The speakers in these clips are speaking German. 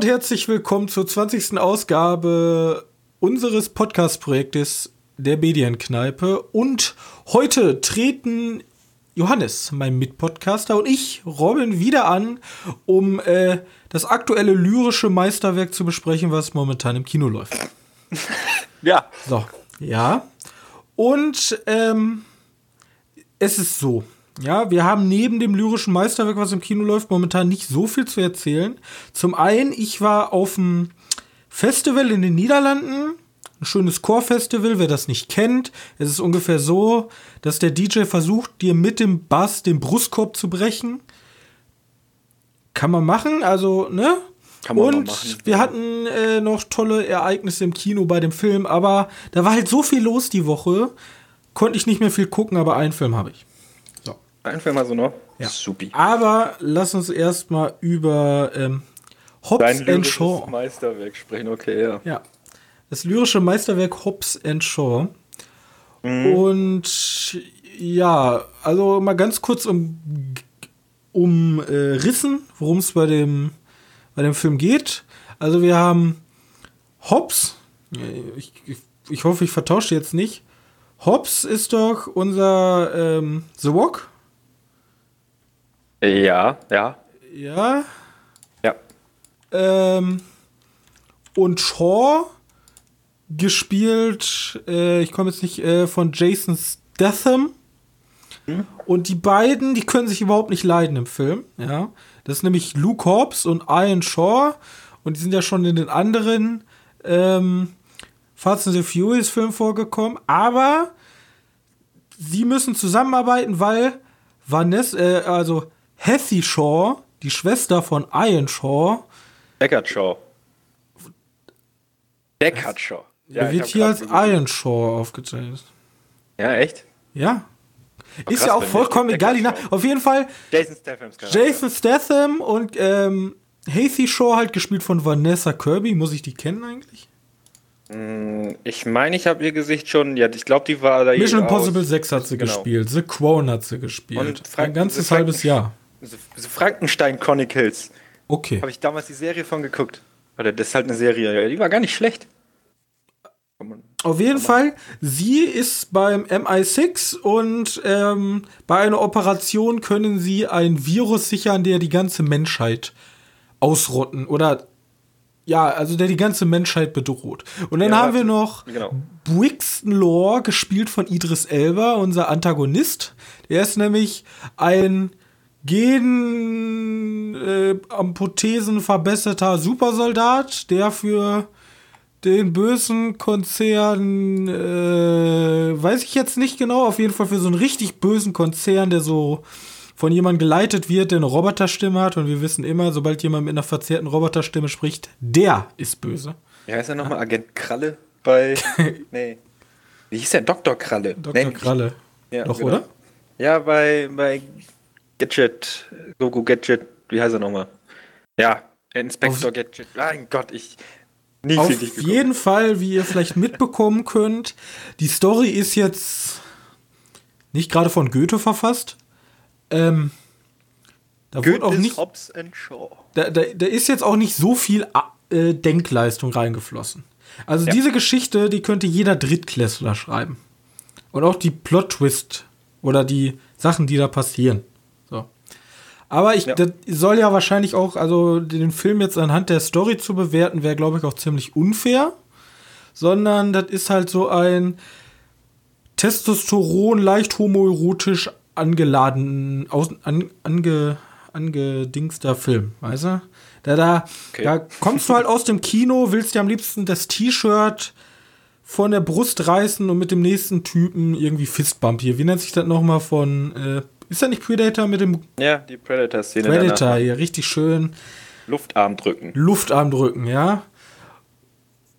und herzlich willkommen zur 20. Ausgabe unseres Podcast-Projektes der Medienkneipe. Und heute treten Johannes, mein Mitpodcaster, und ich, Robin, wieder an, um äh, das aktuelle lyrische Meisterwerk zu besprechen, was momentan im Kino läuft. Ja. So, ja. Und ähm, es ist so. Ja, wir haben neben dem lyrischen Meisterwerk, was im Kino läuft, momentan nicht so viel zu erzählen. Zum einen, ich war auf dem Festival in den Niederlanden. Ein schönes Chorfestival, wer das nicht kennt. Es ist ungefähr so, dass der DJ versucht, dir mit dem Bass den Brustkorb zu brechen. Kann man machen, also, ne? Kann man Und machen. wir hatten äh, noch tolle Ereignisse im Kino bei dem Film, aber da war halt so viel los die Woche, konnte ich nicht mehr viel gucken, aber einen Film habe ich. Einfach mal so noch. Ja. Supi. Aber lass uns erstmal über ähm, Hobbs Dein Shaw. Meisterwerk sprechen, okay, ja. Ja. Das lyrische Meisterwerk Hobbs and Shaw. Mhm. Und ja, also mal ganz kurz um, um äh, Rissen, worum es bei dem, bei dem Film geht. Also wir haben Hobbs. Äh, Ich, ich, ich hoffe, ich vertausche jetzt nicht. Hobbs ist doch unser ähm, The Walk. Ja, ja, Ja. ja. Ähm, und Shaw gespielt, äh, ich komme jetzt nicht, äh, von Jason Statham. Und die beiden, die können sich überhaupt nicht leiden im Film. Ja, das ist nämlich Luke Hobbs und Ian Shaw. Und die sind ja schon in den anderen ähm, Fast and the Furious Filmen vorgekommen. Aber sie müssen zusammenarbeiten, weil Vanessa, äh, also Hathy Shaw, die Schwester von Ian Shaw, Deckard Shaw. Deckard Shaw. Ja, Er wird hier als. Iron Shaw aufgezeichnet. Ja, echt? Ja. ist krass, ja auch vollkommen egal. Die auf jeden Fall Jason Charakter. Jason Statham und ähm, Hathy Shaw halt gespielt von Vanessa Kirby. Muss ich die kennen eigentlich? Hm, Ich meine, ich habe ihr Gesicht schon, ja, ich glaube, die war da Mission aus- Impossible 6 hat sie Genau. gespielt. The Crown hat sie gespielt. Und Frank- Ein ganzes halbes Jahr. So, so Frankenstein Chronicles. Okay. Habe ich damals die Serie von geguckt. Oder das ist halt eine Serie, die war gar nicht schlecht. Auf jeden Fall, sie ist beim MI6 und ähm, bei einer Operation können sie ein Virus sichern, der die ganze Menschheit ausrotten oder ja, also der die ganze Menschheit bedroht. Und dann Ja, haben wir noch Genau. Brixton Law, gespielt von Idris Elba, unser Antagonist. Der ist nämlich ein Gen äh, Amphothesen verbesserter Supersoldat, der für den bösen Konzern, äh, weiß ich jetzt nicht genau, auf jeden Fall für so einen richtig bösen Konzern, der so von jemandem geleitet wird, der eine Roboterstimme hat. Und wir wissen immer, sobald jemand mit einer verzerrten Roboterstimme spricht, der ist böse. Wie heißt er nochmal? Agent Kralle bei. nee. Wie hieß der? Dr. Kralle. Dr. Nee, Kralle. Ja, Doch, genau. oder? Ja, bei, bei Gadget. Gogo Gadget. Wie heißt er nochmal? Ja, Inspector Auf- Gadget. Mein Gott, ich. Nie Auf jeden Fall, wie ihr vielleicht mitbekommen könnt, die Story ist jetzt nicht gerade von Goethe verfasst. Ähm, da wurde auch nicht, Hobbs and Shaw. da, da, da ist jetzt auch nicht so viel äh, Denkleistung reingeflossen. Also Ja. diese Geschichte, die könnte jeder Drittklässler schreiben. Und auch die Plot-Twist oder die Sachen, die da passieren. Aber ich, Ja. das soll ja wahrscheinlich auch, also den Film jetzt anhand der Story zu bewerten, wäre, glaube ich, auch ziemlich unfair. Sondern das ist halt so ein Testosteron, leicht homoerotisch angeladen, aus, an, ange, angedingster Film, weißt du? Da, da, Okay. da kommst du halt aus dem Kino, willst dir am liebsten das T-Shirt von der Brust reißen und mit dem nächsten Typen irgendwie Fistbump hier. Wie nennt sich das nochmal von, äh, ist das nicht Predator mit dem Ja, die Predator-Szene. Predator hier? Richtig schön Luftarm drücken. Luftarm drücken, ja?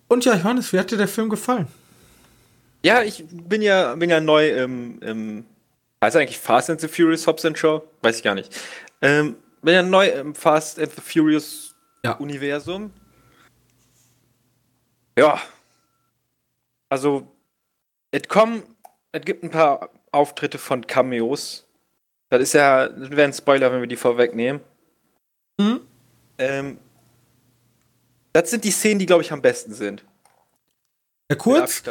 Und ja, Johannes, wie hat dir der Film gefallen? Ja, ich bin ja, bin ja neu im, im heißt eigentlich Fast and the Furious Hobbs and Shaw? Weiß ich gar nicht. Ähm, bin ja neu im Fast and the Furious Ja. Universum. Ja. Also, es kommen, es gibt ein paar Auftritte von Cameos. Das ist ja, das wäre ein Spoiler, wenn wir die vorwegnehmen. Mhm. Ähm, Das sind die Szenen, die, glaube ich, am besten sind. Ja, kurz,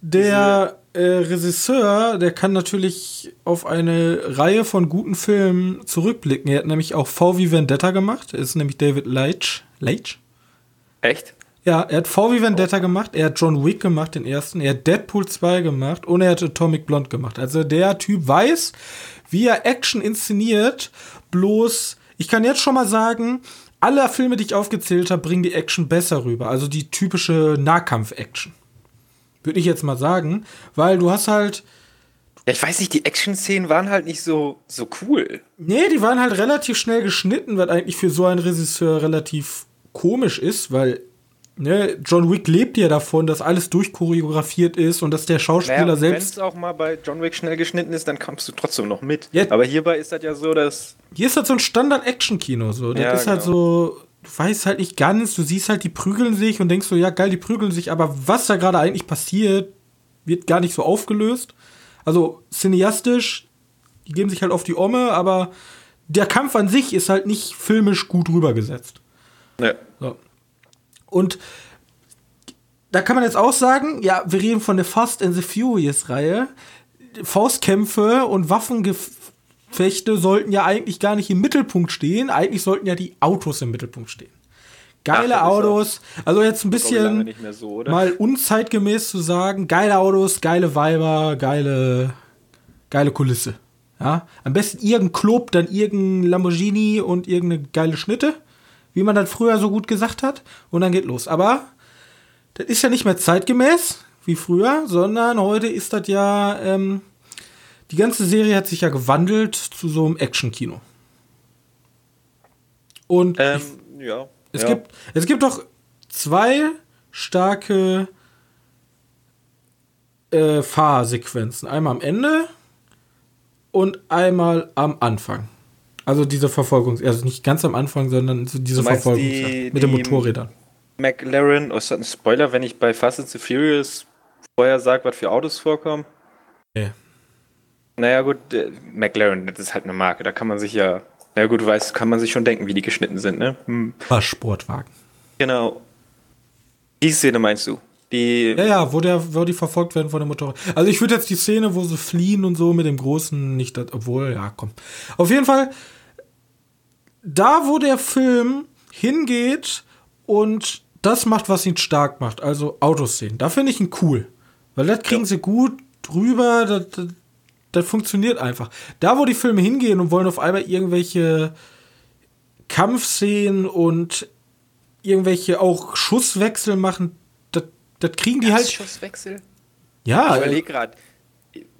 der äh, Regisseur, der kann natürlich auf eine Reihe von guten Filmen zurückblicken. Er hat nämlich auch V wie Vendetta gemacht. Er ist nämlich David Leitch. Leitch? Echt? Ja, er hat V wie Vendetta gemacht, er hat John Wick gemacht, den ersten, er hat Deadpool 2 gemacht und er hat Atomic Blonde gemacht. Also der Typ weiß, wie er Action inszeniert, bloß, ich kann jetzt schon mal sagen, alle Filme, die ich aufgezählt habe, bringen die Action besser rüber. Also die typische Nahkampf-Action. Würde ich jetzt mal sagen, weil du hast halt. Ja, ich weiß nicht, die Action-Szenen waren halt nicht so, so cool. Nee, die waren halt relativ schnell geschnitten, was eigentlich für so einen Regisseur relativ komisch ist, weil ne, John Wick lebt ja davon, dass alles durchchoreografiert ist und dass der Schauspieler naja, selbst. Wenn es auch mal bei John Wick schnell geschnitten ist, dann kommst du trotzdem noch mit. Ja, Aber hierbei ist das ja so, dass. Hier ist halt so ein Standard-Action-Kino. So. Das ja, ist halt genau. so du weißt halt nicht ganz, du siehst halt, die prügeln sich und denkst so, ja geil, die prügeln sich, aber was da gerade eigentlich passiert, wird gar nicht so aufgelöst. Also cineastisch, die geben sich halt auf die Omme, aber der Kampf an sich ist halt nicht filmisch gut rübergesetzt. Ja. So. Und da kann man jetzt auch sagen, ja, wir reden von der Fast and the Furious Reihe. Faustkämpfe und Waffengef Fechte sollten ja eigentlich gar nicht im Mittelpunkt stehen. Eigentlich sollten ja die Autos im Mittelpunkt stehen. Geile Ach, Autos. Also jetzt ein bisschen so, mal unzeitgemäß zu sagen, geile Autos, geile Weiber, geile, geile Kulisse. Ja, am besten irgendein Club, dann irgendein Lamborghini und irgendeine geile Schnitte, wie man das früher so gut gesagt hat. Und dann geht los. Aber das ist ja nicht mehr zeitgemäß wie früher, sondern heute ist das ja ähm, die ganze Serie hat sich ja gewandelt zu so einem Action-Kino. Und ähm, ich, ja, es, ja. Gibt, es gibt doch zwei starke äh, Fahrsequenzen. Einmal am Ende und einmal am Anfang. Also diese Verfolgungs-, also nicht ganz am Anfang, sondern diese Verfolgung mit die den Motorrädern. McLaren, oh, ist das ein Spoiler, wenn ich bei Fast and the Furious vorher sage, was für Autos vorkommen? Nee. Naja, gut, äh, McLaren, das ist halt eine Marke, da kann man sich ja, na gut, du weißt, kann man sich schon denken, wie die geschnitten sind, ne? Hm. Was Sportwagen. Genau. Die Szene meinst du? Die ja, ja, wo, der, wo die verfolgt werden von dem Motorrad. Also ich würde jetzt die Szene, wo sie fliehen und so mit dem Großen nicht, obwohl, ja, komm. Auf jeden Fall, da wo der Film hingeht und das macht, was ihn stark macht, also Autoszenen, da finde ich ihn cool. Weil das kriegen ja. sie gut drüber, das, das funktioniert einfach. Da, wo die Filme hingehen und wollen auf einmal irgendwelche Kampfszenen und irgendwelche auch Schusswechsel machen, das, kriegen die das halt. Schusswechsel? Ja. Ich überlege gerade,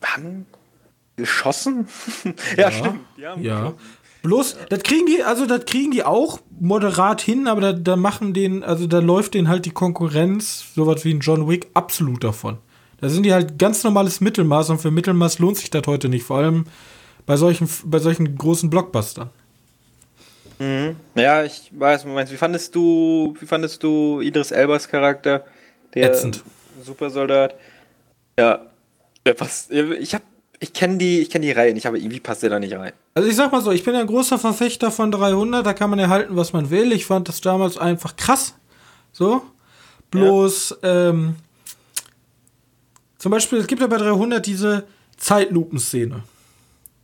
haben geschossen? ja, ja, stimmt. ja. Bloß, das kriegen die, also das kriegen die auch moderat hin, aber da, da machen den, also da läuft denen halt die Konkurrenz, sowas wie ein John Wick, absolut davon. Da sind die halt ganz normales Mittelmaß und für Mittelmaß lohnt sich das heute nicht, vor allem bei solchen, bei solchen großen Blockbustern. Mhm. Ja, ich weiß, Moment, wie fandest du, wie fandest du Idris Elbers Charakter? Der Ätzend. Supersoldat. Ja, passt. Ich hab, ich kenne die, ich kenne die Reihe nicht, aber irgendwie passt der da nicht rein. Also ich sag mal so, ich bin ein großer Verfechter von 300, da kann man erhalten, was man will. Ich fand das damals einfach krass. So. Bloß, ja. ähm, zum Beispiel, es gibt ja bei 300 diese Zeitlupenszene.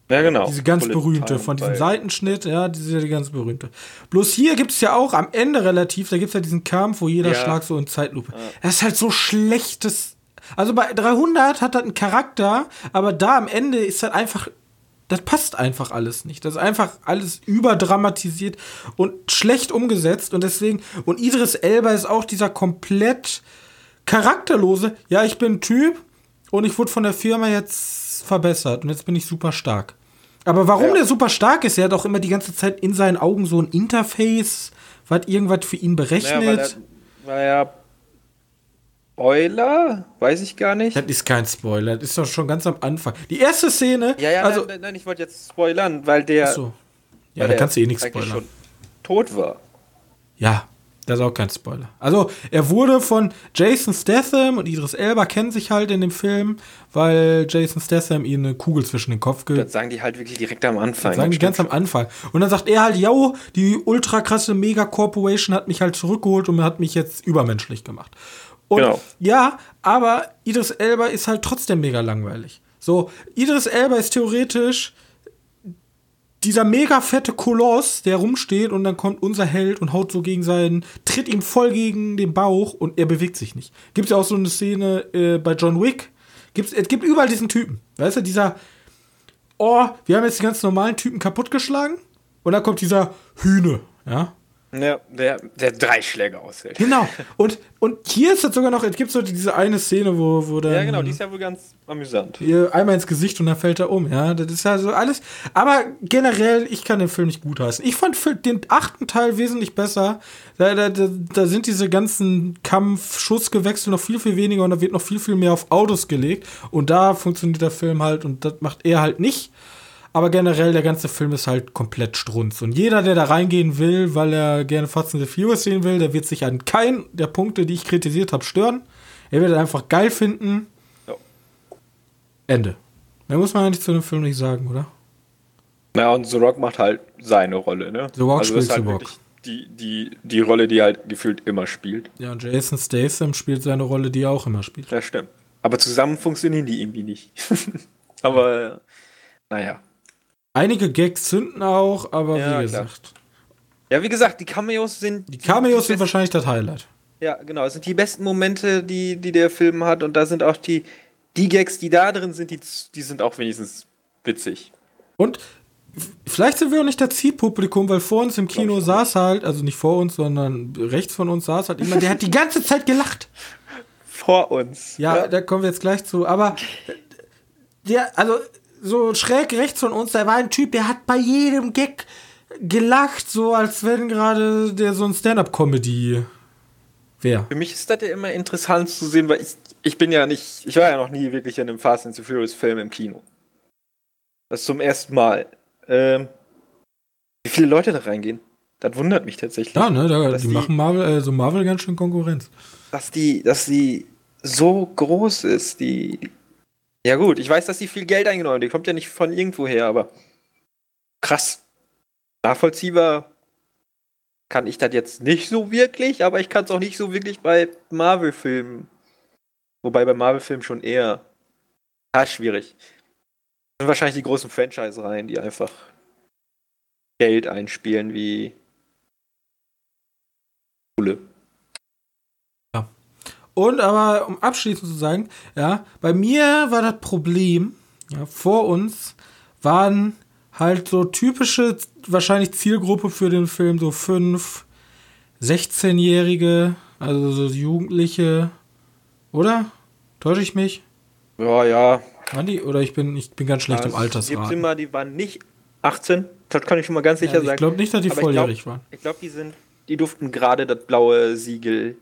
Ja, genau. Diese ganz Bullet berühmte, von diesem Seitenschnitt, ja, diese die ganz berühmte. Bloß hier gibt es ja auch am Ende relativ, da gibt es ja diesen Kampf, wo jeder ja. Schlag so in Zeitlupe. Ja. Das ist halt so schlechtes. Also bei 300 hat das einen Charakter, aber da am Ende ist halt einfach, das passt einfach alles nicht. Das ist einfach alles überdramatisiert und schlecht umgesetzt und deswegen, und Idris Elba ist auch dieser komplett charakterlose, ja, ich bin ein Typ, und ich wurde von der Firma jetzt verbessert und jetzt bin ich super stark. Aber warum ja. der super stark ist, er hat auch immer die ganze Zeit in seinen Augen so ein Interface, was irgendwas für ihn berechnet. Ja, weil, er, weil er Spoiler? Weiß ich gar nicht. Das ist kein Spoiler, das ist doch schon ganz am Anfang. Die erste Szene. Ja, ja, also, nein, nein, ich wollte jetzt spoilern, weil der. Achso. Ja, da kannst du eh nichts spoilern. Schon tot war. Ja, Das ist auch kein Spoiler. Also, er wurde von Jason Statham und Idris Elba kennen sich halt in dem Film, weil Jason Statham ihm eine Kugel zwischen den Kopf gibt. Das sagen die halt wirklich direkt am Anfang. Das sagen die ganz am Anfang. Und dann sagt er halt, yo, die ultra krasse Mega Corporation hat mich halt zurückgeholt und hat mich jetzt übermenschlich gemacht. Und genau. ja, aber Idris Elba ist halt trotzdem mega langweilig. So, Idris Elba ist theoretisch dieser mega fette Koloss, der rumsteht und dann kommt unser Held und haut so gegen seinen, tritt ihm voll gegen den Bauch und er bewegt sich nicht. Gibt es ja auch so eine Szene äh, bei John Wick. Gibt's, es gibt überall diesen Typen. Weißt du, dieser, oh, wir haben jetzt die ganz normalen Typen kaputtgeschlagen und dann kommt dieser Hühne, ja. Ja, der, der drei Schläge aushält. Genau. Und, und hier ist es sogar noch, es gibt so diese eine Szene, wo, wo dann. Ja, genau, die ist ja wohl ganz amüsant. Einmal ins Gesicht und dann fällt er um, ja. Das ist ja so alles. Aber generell, ich kann den Film nicht gutheißen. Ich fand den achten Teil wesentlich besser. Da, da, da sind diese ganzen Kampf-Schussgewechsel noch viel, viel weniger und da wird noch viel, viel mehr auf Autos gelegt. Und da funktioniert der Film halt und das macht er halt nicht. Aber generell, der ganze Film ist halt komplett strunz. Und jeder, der da reingehen will, weil er gerne Fast and the Furious sehen will, der wird sich an keinen der Punkte, die ich kritisiert habe, stören. Er wird einfach geil finden. Ja. Ende. Mehr muss man eigentlich zu dem Film nicht sagen, oder? Na, und The Rock macht halt seine Rolle, ne? The Rock also spielt halt The Rock. Die, die, die Rolle, die er halt gefühlt immer spielt. Ja, und Jason Statham spielt seine Rolle, die er auch immer spielt. Ja, stimmt. Aber zusammen funktionieren die irgendwie nicht. Aber, naja. Einige Gags zünden auch, aber ja, wie gesagt. Klar. Ja, wie gesagt, die Cameos sind. Die Cameos die sind wahrscheinlich das Highlight. Ja, genau. Es sind die besten Momente, die, die der Film hat. Und da sind auch die, die Gags, die da drin sind, die, die sind auch wenigstens witzig. Und vielleicht sind wir auch nicht das Zielpublikum, weil vor uns im Kino saß halt, also nicht vor uns, sondern rechts von uns saß halt jemand, der hat die ganze Zeit gelacht. Vor uns. Ja, ja, da kommen wir jetzt gleich zu. Aber der, also so schräg rechts von uns, da war ein Typ, der hat bei jedem Gag gelacht, so als wenn gerade der so ein Stand-up-Comedy wäre. Für mich ist das ja immer interessant zu sehen, weil ich, ich bin ja nicht, ich war ja noch nie wirklich in einem Fast and the Furious Film im Kino. Das zum ersten Mal. Ähm, wie viele Leute da reingehen? Das wundert mich tatsächlich. Ja, ne, da, die, die, machen Marvel, äh, so Marvel ganz schön Konkurrenz. Dass die, dass die so groß ist, die, ja, gut, ich weiß, dass sie viel Geld eingenommen haben. Die kommt ja nicht von irgendwo her, aber krass. Nachvollziehbar kann ich das jetzt nicht so wirklich, aber ich kann es auch nicht so wirklich bei Marvel-Filmen. Wobei bei Marvel-Filmen schon eher. Ja, schwierig. Das sind wahrscheinlich die großen Franchise-Reihen, die einfach Geld einspielen wie Schule. Und aber, um abschließend zu sagen, ja, bei mir war das Problem, ja, vor uns waren halt so typische, wahrscheinlich Zielgruppe für den Film, so fünf, 16-Jährige, also so Jugendliche, oder? Täusche ich mich? Ja, ja. Waren die? Oder ich bin, ich bin ganz schlecht ja, im Altersrat. Immer, die waren nicht 18, das kann ich schon mal ganz sicher ja, ich sagen. Ich glaube nicht, dass die volljährig glaub, waren. Ich glaube, die sind, die durften gerade das blaue Siegel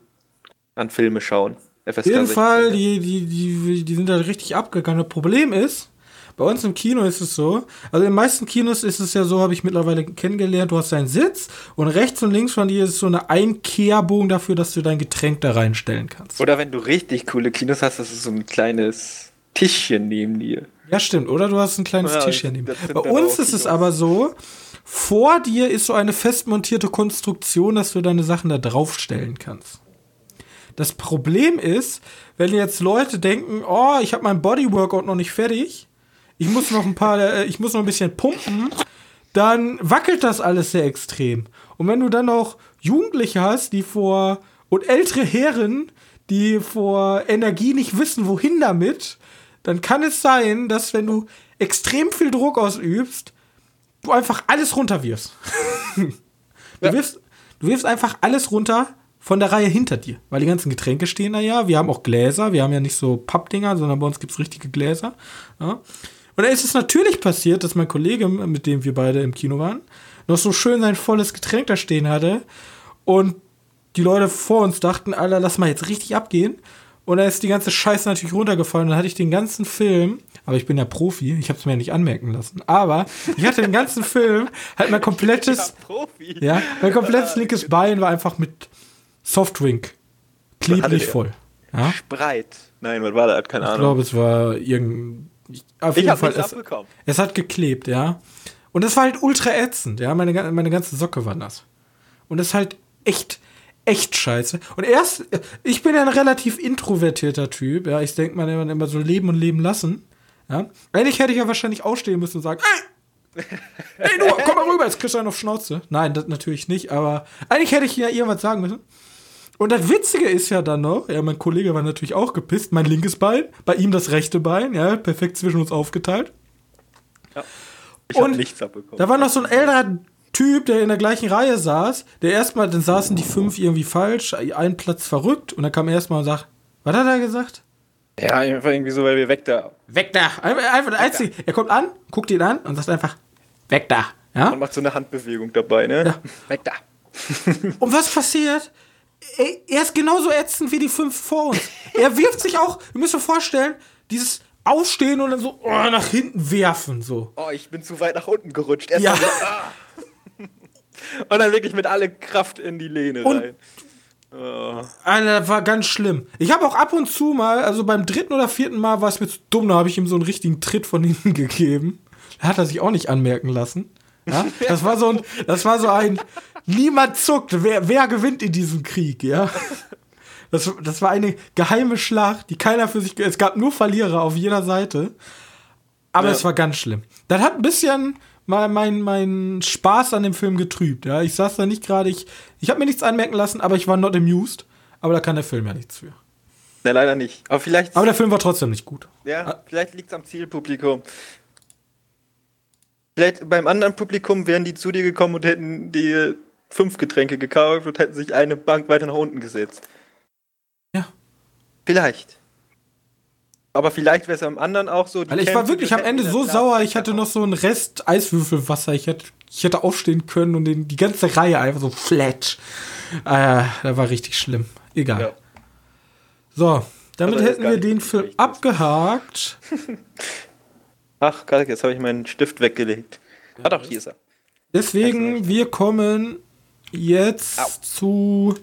an Filme schauen. Auf jeden 16. Fall, die, die, die, die sind da richtig abgegangen. Das Problem ist, bei uns im Kino ist es so, also in den meisten Kinos ist es ja so, habe ich mittlerweile kennengelernt, du hast deinen Sitz und rechts und links von dir ist so eine Einkehrbogen dafür, dass du dein Getränk da reinstellen kannst. Oder wenn du richtig coole Kinos hast, das ist so ein kleines Tischchen neben dir. Ja, stimmt. Oder du hast ein kleines ja, Tischchen neben dir. Bei uns ist es aber so, vor dir ist so eine festmontierte Konstruktion, dass du deine Sachen da draufstellen kannst. Das Problem ist, wenn jetzt Leute denken, oh, ich habe mein Bodyworkout noch nicht fertig, ich muss noch ein paar, äh, ich muss noch ein bisschen pumpen, dann wackelt das alles sehr extrem. Und wenn du dann noch Jugendliche hast, die vor und ältere Herren, die vor Energie nicht wissen, wohin damit, dann kann es sein, dass wenn du extrem viel Druck ausübst, du einfach alles runterwirfst. du, ja. wirfst, du wirfst einfach alles runter, von der Reihe hinter dir, weil die ganzen Getränke stehen da ja. Wir haben auch Gläser, wir haben ja nicht so Pappdinger, sondern bei uns gibt es richtige Gläser. Ja. Und da ist es natürlich passiert, dass mein Kollege, mit dem wir beide im Kino waren, noch so schön sein volles Getränk da stehen hatte. Und die Leute vor uns dachten, Alter, lass mal jetzt richtig abgehen. Und dann ist die ganze Scheiße natürlich runtergefallen. Dann hatte ich den ganzen Film, aber ich bin ja Profi, ich habe es mir ja nicht anmerken lassen. Aber ich hatte den ganzen Film, halt mein komplettes, ja, mein komplettes linkes Bein war einfach mit Hatte Klebrig voll. Ja? Spreit. Nein, was war das? Keine Ich Ahnung. glaube, es war irgendein. ich- Auf ich jeden habe Fall. Es, abbekommen. es hat geklebt, ja. Und es war halt ultra ätzend, ja. Meine, meine ganze Socke war nass. Und das ist halt echt, echt scheiße. Und erst, ich bin ja ein relativ introvertierter Typ, ja. Ich denke, man immer, immer so leben und leben lassen. Ja. Eigentlich hätte ich ja wahrscheinlich aufstehen müssen und sagen, ey! Ey, du, komm mal rüber, jetzt kriegst du einen auf Schnauze. Nein, das natürlich nicht, aber eigentlich hätte ich ja irgendwas sagen müssen. Und das Witzige ist ja dann noch, ja, mein Kollege war natürlich auch gepisst, mein linkes Bein, bei ihm das rechte Bein, ja, perfekt zwischen uns aufgeteilt. Ich habe Und nichts abbekommen. Da war noch so ein älterer Typ, der in der gleichen Reihe saß, der erstmal, dann saßen die fünf irgendwie falsch, ein Platz verrückt und dann kam er erstmal und sagt, was hat er gesagt? ja, einfach irgendwie so, weil wir weg da. Weg da! Einfach, der Einzige. Er kommt an, guckt ihn an und sagt einfach, weg da! Ja? Man macht so eine Handbewegung dabei, ne? Ja. Weg da. Und was passiert? Er ist genauso ätzend wie die fünf vor uns. Er wirft sich auch, ihr müsst euch vorstellen, dieses Aufstehen und dann so oh, nach hinten werfen, so. Oh, ich bin zu weit nach unten gerutscht. Erst Ja. so, ah. Und dann wirklich mit alle Kraft in die Lehne Und- rein. Oh. Alter, das war ganz schlimm. Ich habe auch ab und zu mal, also beim dritten oder vierten Mal war es mir zu dumm, da habe ich ihm so einen richtigen Tritt von hinten gegeben. Da hat er sich auch nicht anmerken lassen. Ja? Das war so ein, das war so ein, niemand zuckt, wer, wer gewinnt in diesem Krieg, ja? Das, das war eine geheime Schlacht, die keiner für sich, es gab nur Verlierer auf jeder Seite. Aber Ja. es war ganz schlimm. Das hat ein bisschen mein, mein, mein Spaß an dem Film getrübt, ja? Ich saß da nicht gerade, ich, ich habe mir nichts anmerken lassen, aber ich war not amused. Aber da kann der Film ja nichts für. Ne, leider nicht. Aber vielleicht, Aber der Film war trotzdem nicht gut. ja, vielleicht liegt es am Zielpublikum. Vielleicht beim anderen Publikum wären die zu dir gekommen und hätten die fünf Getränke gekauft und hätten sich eine Bank weiter nach unten gesetzt. Ja. Vielleicht. Aber vielleicht wäre es am anderen auch so. die Weil ich war wirklich am Ende so sauer, ich hatte noch so einen Rest Eiswürfelwasser. Ich hätte, ich hätte aufstehen können und den, die ganze Reihe einfach so flat. Äh, da war richtig schlimm. Egal. Ja. So, damit ist hätten wir den Film abgehakt. Ach, Kalk, jetzt habe ich meinen Stift weggelegt. Ah doch, hier ist er. Deswegen, wir kommen jetzt Au. zu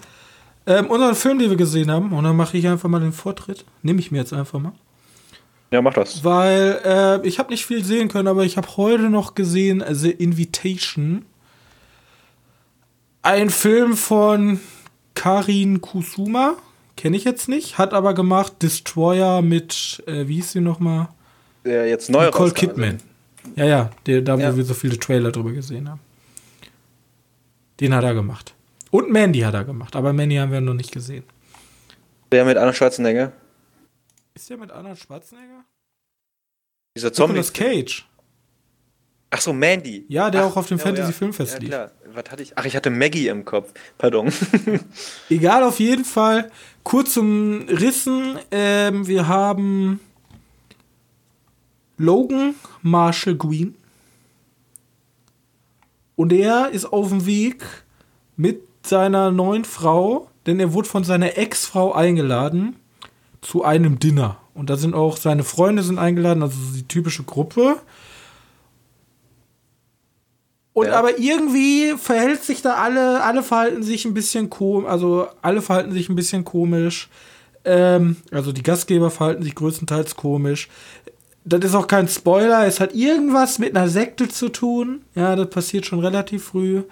ähm, unseren Film, den wir gesehen haben. Und dann mache ich einfach mal den Vortritt. Nehme ich mir jetzt einfach mal. Ja, mach das. Weil äh, ich habe nicht viel sehen können, aber ich habe heute noch gesehen äh, The Invitation. Ein Film von Karin Kusuma. Kenne ich jetzt nicht. Hat aber gemacht Destroyer mit, äh, wie hieß sie nochmal? Der jetzt neu Nicole. Kidman. Ja, ja, der, da Ja. wo wir so viele Trailer drüber gesehen haben. Den hat er gemacht. Und Mandy hat er gemacht, aber Mandy haben wir noch nicht gesehen. Der mit Arnold Schwarzenegger. Ist der mit Arnold Schwarzenegger? Dieser Zombie. Nicolas Cage. Ach so, Mandy. Ja, der Ach, auch auf dem ja, Fantasy-Filmfest ja, lief. klar. Was hatte ich? Ach, ich hatte Maggie im Kopf. Pardon. Egal, auf jeden Fall. Kurz zum Rissen. Ähm, wir haben Logan Marshall Green. Und er ist auf dem Weg mit seiner neuen Frau, denn er wurde von seiner Ex-Frau eingeladen zu einem Dinner. Und da sind auch seine Freunde sind eingeladen, also die typische Gruppe. Und Ja. aber irgendwie verhält sich da alle, alle verhalten sich ein bisschen komisch, also alle verhalten sich ein bisschen komisch. Ähm, also die Gastgeber verhalten sich größtenteils komisch. Das ist auch kein Spoiler, es hat irgendwas mit einer Sekte zu tun. Ja, das passiert schon relativ früh.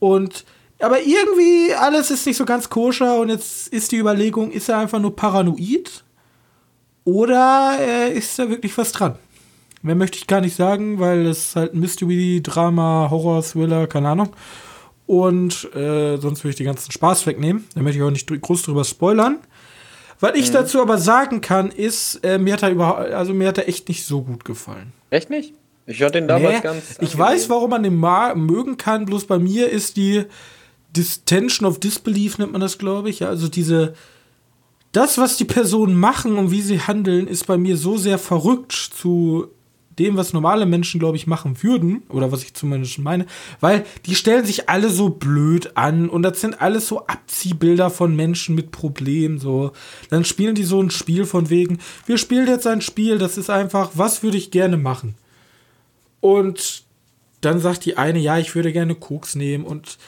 Und aber irgendwie alles ist nicht so ganz koscher und jetzt ist die Überlegung, ist er einfach nur paranoid oder äh, ist da wirklich was dran? Mehr möchte ich gar nicht sagen, weil es ist halt ein Mystery, Drama, Horror, Thriller, keine Ahnung. Und äh, sonst würde ich den ganzen Spaß wegnehmen. Da möchte ich auch nicht groß drüber spoilern. Was ich dazu aber sagen kann, ist, äh, mir hat er überhaupt, also mir hat er echt nicht so gut gefallen. Echt nicht? Ich fand den damals Nee, ganz. ich angenehm. weiß, warum man den ma mögen kann, bloß bei mir ist die Distension of Disbelief, nennt man das, glaube ich. Ja, also diese, das, was die Personen machen und wie sie handeln, ist bei mir so sehr verrückt zu dem, was normale Menschen, glaube ich, machen würden, oder was ich zumindest meine, weil die stellen sich alle so blöd an und das sind alles so Abziehbilder von Menschen mit Problemen, so. Dann spielen die so ein Spiel von wegen, wir spielen jetzt ein Spiel, das ist einfach, was würde ich gerne machen? Und dann sagt die eine, ja, ich würde gerne Koks nehmen und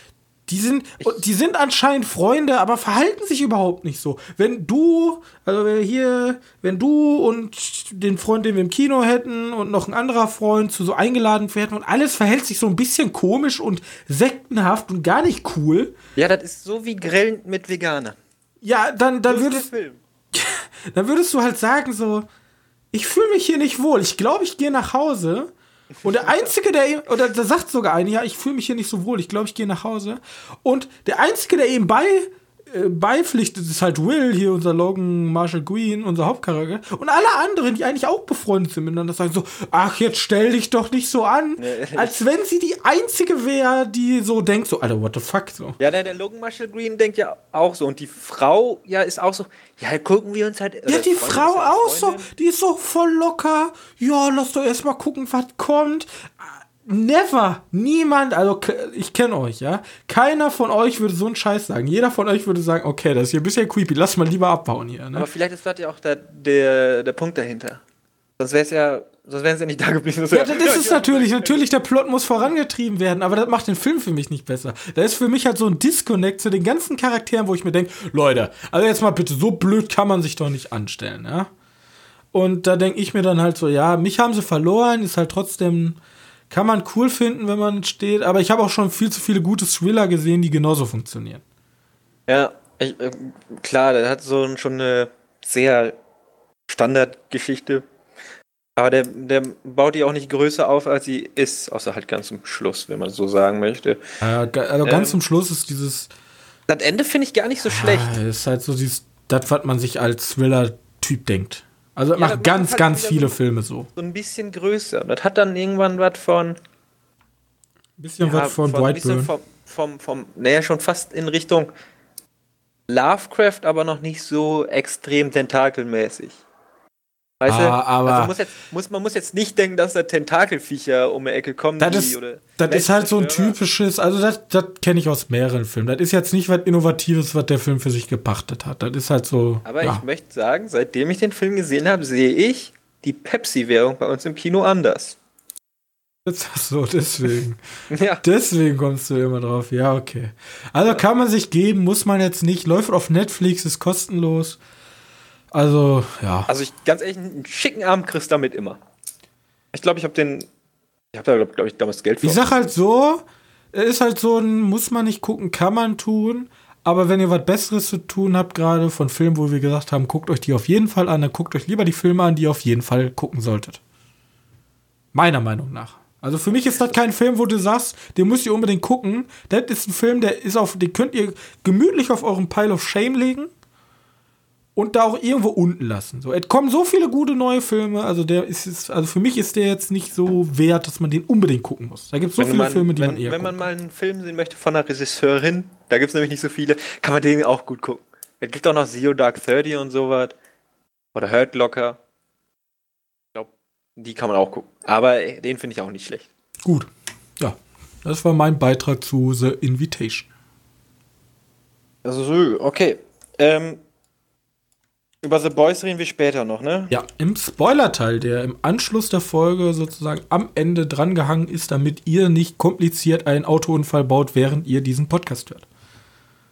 Die sind, die sind anscheinend Freunde, aber verhalten sich überhaupt nicht so. Wenn du, also hier, wenn du und den Freund, den wir im Kino hätten und noch ein anderer Freund zu so eingeladen werden und alles verhält sich so ein bisschen komisch und sektenhaft und gar nicht cool. Ja, das ist so wie Grillen mit Veganer. Ja, dann, dann würdest, dann würdest du halt sagen so, ich fühle mich hier nicht wohl. Ich glaube, ich gehe nach Hause und der Einzige, der ihm, oder da sagt sogar einer, ja, ich fühle mich hier nicht so wohl, ich glaube, ich gehe nach Hause. Und der Einzige, der ihm bei beipflichtet, ist halt Will, hier unser Logan Marshall Green, unser Hauptcharakter. Und alle anderen, die eigentlich auch befreundet sind miteinander, sagen so, ach, jetzt stell dich doch nicht so an. als wenn sie die Einzige wäre, die so denkt, so, Alter, what the fuck, so. Ja, der, der Logan Marshall Green denkt ja auch so. Und die Frau, ja, ist auch so, ja, gucken wir uns halt. Ja, die Frau auch so, die ist so voll locker. Ja, lass doch erstmal gucken, was kommt never, niemand, also ich kenne euch, ja. Keiner von euch würde so einen Scheiß sagen. Jeder von euch würde sagen, okay, das ist hier ein bisschen creepy, lass mal lieber abbauen hier. Ne? Aber vielleicht ist das ja auch der, der, der Punkt dahinter. Sonst wäre es ja, sonst wären sie ja nicht da geblieben. Das ja, das ist natürlich, natürlich, der Plot muss vorangetrieben werden, aber das macht den Film für mich nicht besser. Da ist für mich halt so ein Disconnect zu den ganzen Charakteren, wo ich mir denke, Leute, also jetzt mal bitte, so blöd kann man sich doch nicht anstellen, ja. Und da denke ich mir dann halt so, ja, mich haben sie verloren, ist halt trotzdem kann man cool finden, wenn man steht, aber ich habe auch schon viel zu viele gute Thriller gesehen, die genauso funktionieren. Ja, ich, äh, klar, der hat so schon eine sehr Standardgeschichte. Aber der, der baut die auch nicht größer auf, als sie ist, außer halt ganz zum Schluss, wenn man so sagen möchte. Also ganz ähm, zum Schluss ist dieses. Das Ende finde ich gar nicht so schlecht. Ah, ist halt so dieses, das, was man sich als Thriller-Typ denkt. Also ja, macht ganz, halt ganz viele Filme so. So ein bisschen größer. Das hat dann irgendwann was von. Ein bisschen ja, was von, von Brightburn. Vom, vom, vom, naja, schon fast in Richtung Lovecraft, aber noch nicht so extrem tentakelmäßig. Weißt ah, du? Aber also muss jetzt, muss, man muss jetzt nicht denken, dass da Tentakelviecher um die Ecke kommen. Das ist, das ist halt so ein typisches, also das, das kenne ich aus mehreren Filmen. Das ist jetzt nicht was Innovatives, was der Film für sich gepachtet hat. Das ist halt so. Aber ja. ich möchte sagen, seitdem ich den Film gesehen habe, sehe ich die Pepsi-Währung bei uns im Kino anders. So, deswegen. ja. Deswegen kommst du immer drauf. Ja, okay. Also kann man sich geben, muss man jetzt nicht. Läuft auf Netflix, ist kostenlos. Also, ja. Also, ich, ganz ehrlich, einen schicken Abend kriegst du damit immer. Ich glaube, ich habe den. Ich habe da, glaube glaub ich, damals Geld für. Ich sag halt so, ist halt so ein, muss man nicht gucken, kann man tun. Aber wenn ihr was Besseres zu tun habt, gerade von Filmen, wo wir gesagt haben, guckt euch die auf jeden Fall an, dann guckt euch lieber die Filme an, die ihr auf jeden Fall gucken solltet. Meiner Meinung nach. Also für mich ist das kein Film, wo du sagst, den müsst ihr unbedingt gucken. Das ist ein Film, der ist auf, den könnt ihr gemütlich auf euren Pile of Shame legen und da auch irgendwo unten lassen. So, es kommen so viele gute neue Filme, also der ist jetzt, also für mich ist der jetzt nicht so wert, dass man den unbedingt gucken muss. Da gibt es so wenn viele man, Filme, die wenn, man eher Wenn man mal einen Film sehen möchte von einer Regisseurin, da gibt es nämlich nicht so viele, kann man den auch gut gucken. Es gibt auch noch Zero Dark Thirty und sowas. Oder Hurt Locker. Ich glaube, die kann man auch gucken. Aber den finde ich auch nicht schlecht. Gut. Ja. Das war mein Beitrag zu The Invitation. Also, okay. Ähm, über The Boys reden wir später noch, ne? Ja, im Spoiler-Teil, der im Anschluss der Folge sozusagen am Ende drangehangen ist, damit ihr nicht kompliziert einen Autounfall baut, während ihr diesen Podcast hört.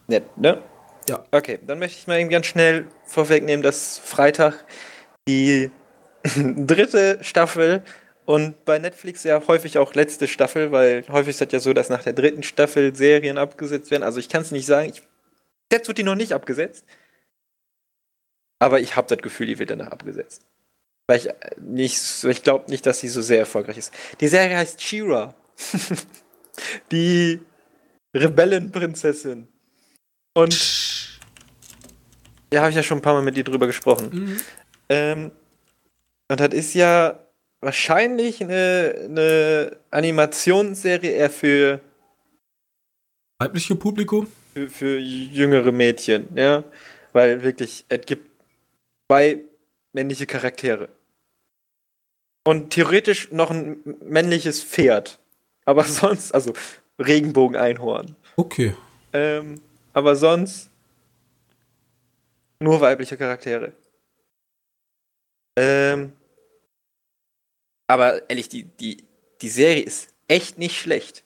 Nett, ne? Ja. Okay, dann möchte ich mal eben ganz schnell vorwegnehmen, dass Freitag die dritte Staffel und bei Netflix ja häufig auch letzte Staffel, weil häufig ist das ja so, dass nach der dritten Staffel Serien abgesetzt werden. Also ich kann es nicht sagen. Ich, jetzt wird die noch nicht abgesetzt. Aber ich habe das Gefühl, die wird danach abgesetzt. Weil ich äh, nicht, ich glaube nicht, dass sie so sehr erfolgreich ist. Die Serie heißt Shira. die Rebellenprinzessin. Und ja, habe ich ja schon ein paar Mal mit dir drüber gesprochen. Mhm. Ähm, und das ist ja wahrscheinlich eine, eine Animationsserie eher für weibliche Publikum? Für, für jüngere Mädchen, ja. Weil wirklich, es gibt zwei männliche Charaktere. Und theoretisch noch ein männliches Pferd. Aber sonst, also Regenbogen-Einhorn. Okay. Ähm, aber sonst nur weibliche Charaktere. Ähm, aber ehrlich, die, die, die Serie ist echt nicht schlecht.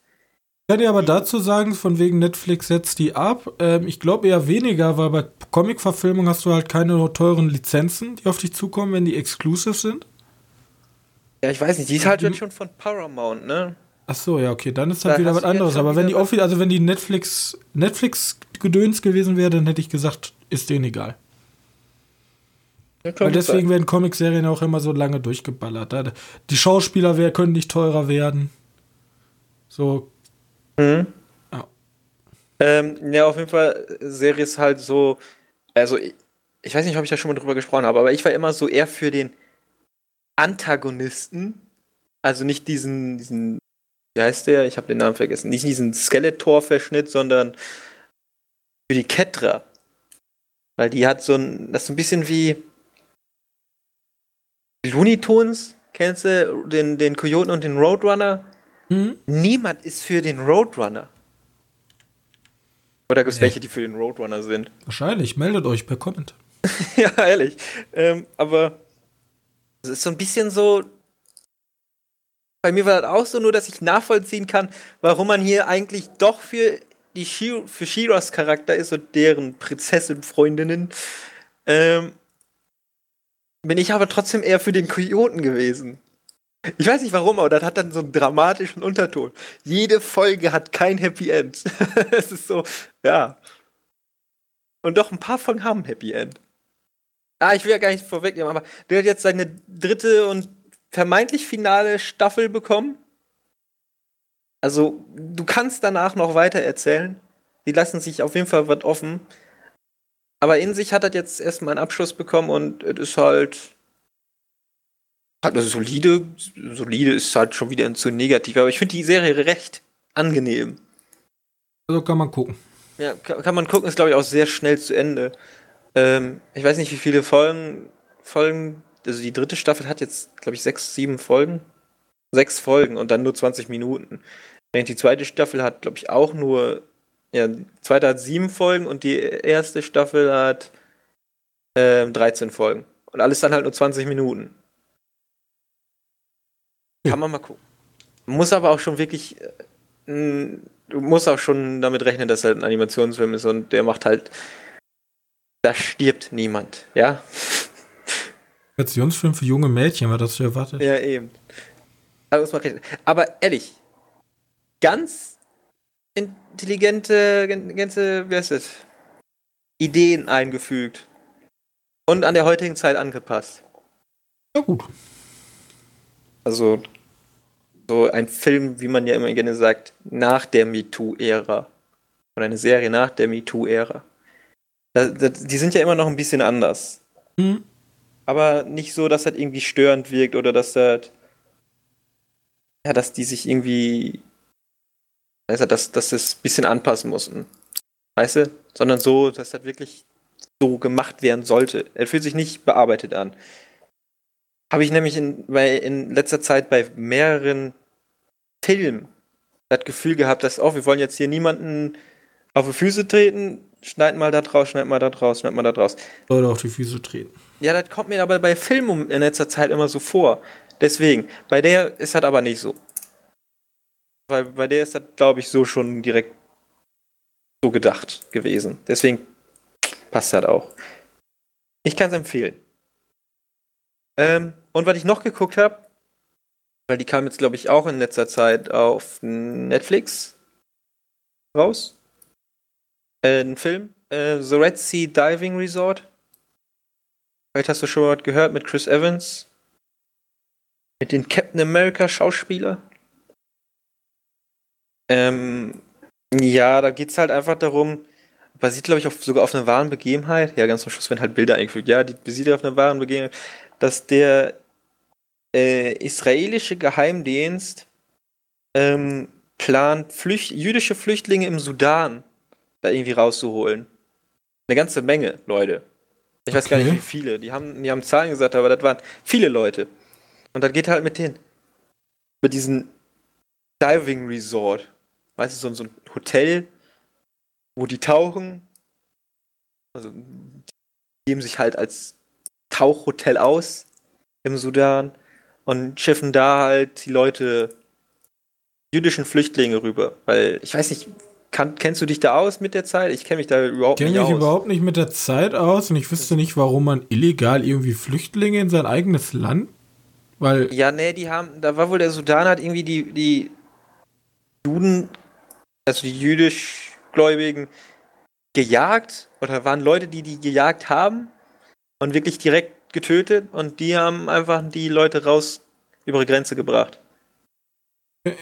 Ich kann dir aber dazu sagen, von wegen Netflix setzt die ab. Ähm, ich glaube eher weniger, weil bei Comic-Verfilmung hast du halt keine teuren Lizenzen, die auf dich zukommen, wenn die exclusive sind. Ja, ich weiß nicht, die ist halt schon von Paramount, ne? Ach so, ja, okay, dann ist halt da wieder was anderes. Aber wenn die wieder, also wenn die Netflix, Netflix-Gedöns gewesen wäre, dann hätte ich gesagt, ist denen egal. Ja, Weil deswegen sein. werden Comicserien auch immer so lange durchgeballert. Die Schauspieler können nicht teurer werden. So, Mhm. Ja. Ähm, ja, auf jeden Fall, Serie ist halt so, also ich, ich weiß nicht, ob ich da schon mal drüber gesprochen habe, aber ich war immer so eher für den Antagonisten, also nicht diesen, diesen, wie heißt der? Ich habe den Namen vergessen, nicht diesen Skeletor-Verschnitt, sondern für die Ketra. Weil die hat so ein, das ist ein bisschen wie Looney Tunes, kennst du den, den Kojoten und den Roadrunner? Hm? Niemand ist für den Roadrunner. Oder gibt es nee. welche, die für den Roadrunner sind? Wahrscheinlich. Meldet euch per Comment. ja, ehrlich. Ähm, aber es ist so ein bisschen so. Bei mir war das auch so, nur dass ich nachvollziehen kann, warum man hier eigentlich doch für die Shiro, für Shiras Charakter ist und deren Prinzessin-Freundinnen. Ähm, bin ich aber trotzdem eher für den Kojoten gewesen. Ich weiß nicht warum, aber das hat dann so einen dramatischen Unterton. Jede Folge hat kein Happy End. es ist so, ja. Und doch ein paar Folgen haben Happy End. Ah, ich will ja gar nicht vorwegnehmen, aber der hat jetzt seine dritte und vermeintlich finale Staffel bekommen. Also, du kannst danach noch weiter erzählen. Die lassen sich auf jeden Fall was offen. Aber in sich hat er jetzt erstmal einen Abschluss bekommen und es ist halt hat eine solide, solide ist halt schon wieder zu negativ, aber ich finde die Serie recht angenehm. Also kann man gucken. Ja, kann, kann man gucken, ist glaube ich auch sehr schnell zu Ende. Ähm, ich weiß nicht, wie viele Folgen, Folgen, also die dritte Staffel hat jetzt, glaube ich, sechs, sieben Folgen. Sechs Folgen und dann nur 20 Minuten. Während die zweite Staffel hat, glaube ich, auch nur, ja, die zweite hat sieben Folgen und die erste Staffel hat äh, 13 Folgen. Und alles dann halt nur 20 Minuten. Kann man mal gucken. Muss aber auch schon wirklich. Äh, du musst auch schon damit rechnen, dass er halt ein Animationsfilm ist und der macht halt. Da stirbt niemand, ja? Animationsfilm für junge Mädchen, war das zu erwartet? Ja, eben. Aber, aber ehrlich, ganz intelligente, ganze, wie heißt das? Ideen eingefügt. Und an der heutigen Zeit angepasst. Ja, gut. Also so ein Film, wie man ja immer gerne sagt, nach der MeToo-Ära. Oder eine Serie nach der MeToo-Ära. Die sind ja immer noch ein bisschen anders. Mhm. Aber nicht so, dass das irgendwie störend wirkt oder dass das. Ja, dass die sich irgendwie. Also, dass, dass das ein bisschen anpassen mussten. Weißt du? Sondern so, dass das wirklich so gemacht werden sollte. Er fühlt sich nicht bearbeitet an. Habe ich nämlich in, bei, in letzter Zeit bei mehreren Filmen das Gefühl gehabt, dass, oh, wir wollen jetzt hier niemanden auf die Füße treten, schneid mal da draus, schneid mal da draus, schneid mal da draus. Leute auf die Füße treten. Ja, das kommt mir aber bei Filmen in letzter Zeit immer so vor. Deswegen, bei der ist das aber nicht so. Weil bei der ist das, glaube ich, so schon direkt so gedacht gewesen. Deswegen passt das auch. Ich kann es empfehlen. Ähm, und was ich noch geguckt habe, weil die kam jetzt, glaube ich, auch in letzter Zeit auf Netflix raus. Äh, ein Film. Äh, The Red Sea Diving Resort. Vielleicht hast du schon mal was gehört mit Chris Evans. Mit den Captain America Schauspieler. Ähm, ja, da geht es halt einfach darum, basiert, glaube ich, auf, sogar auf einer wahren Begebenheit. Ja, ganz zum Schluss werden halt Bilder eingefügt. Ja, die basiert auf einer wahren Begebenheit dass der äh, israelische Geheimdienst ähm, plant, Flücht jüdische Flüchtlinge im Sudan da irgendwie rauszuholen. Eine ganze Menge, Leute. Ich weiß okay. gar nicht, wie viele. Die haben, die haben Zahlen gesagt, aber das waren viele Leute. Und das geht halt mit den, mit diesem Diving Resort. Weißt du, so, so ein Hotel, wo die tauchen. Also, die geben sich halt als Tauchhotel aus im Sudan und schiffen da halt die Leute jüdischen Flüchtlinge rüber. Weil ich weiß nicht, kann, kennst du dich da aus mit der Zeit? Ich kenne mich da überhaupt Kenn nicht aus. überhaupt nicht mit der Zeit aus und ich wüsste nicht, warum man illegal irgendwie Flüchtlinge in sein eigenes Land, weil Ja, nee, die haben, da war wohl der Sudan hat irgendwie die, die Juden, also die jüdischgläubigen, gejagt oder waren Leute, die die gejagt haben und wirklich direkt getötet und die haben einfach die Leute raus über die Grenze gebracht.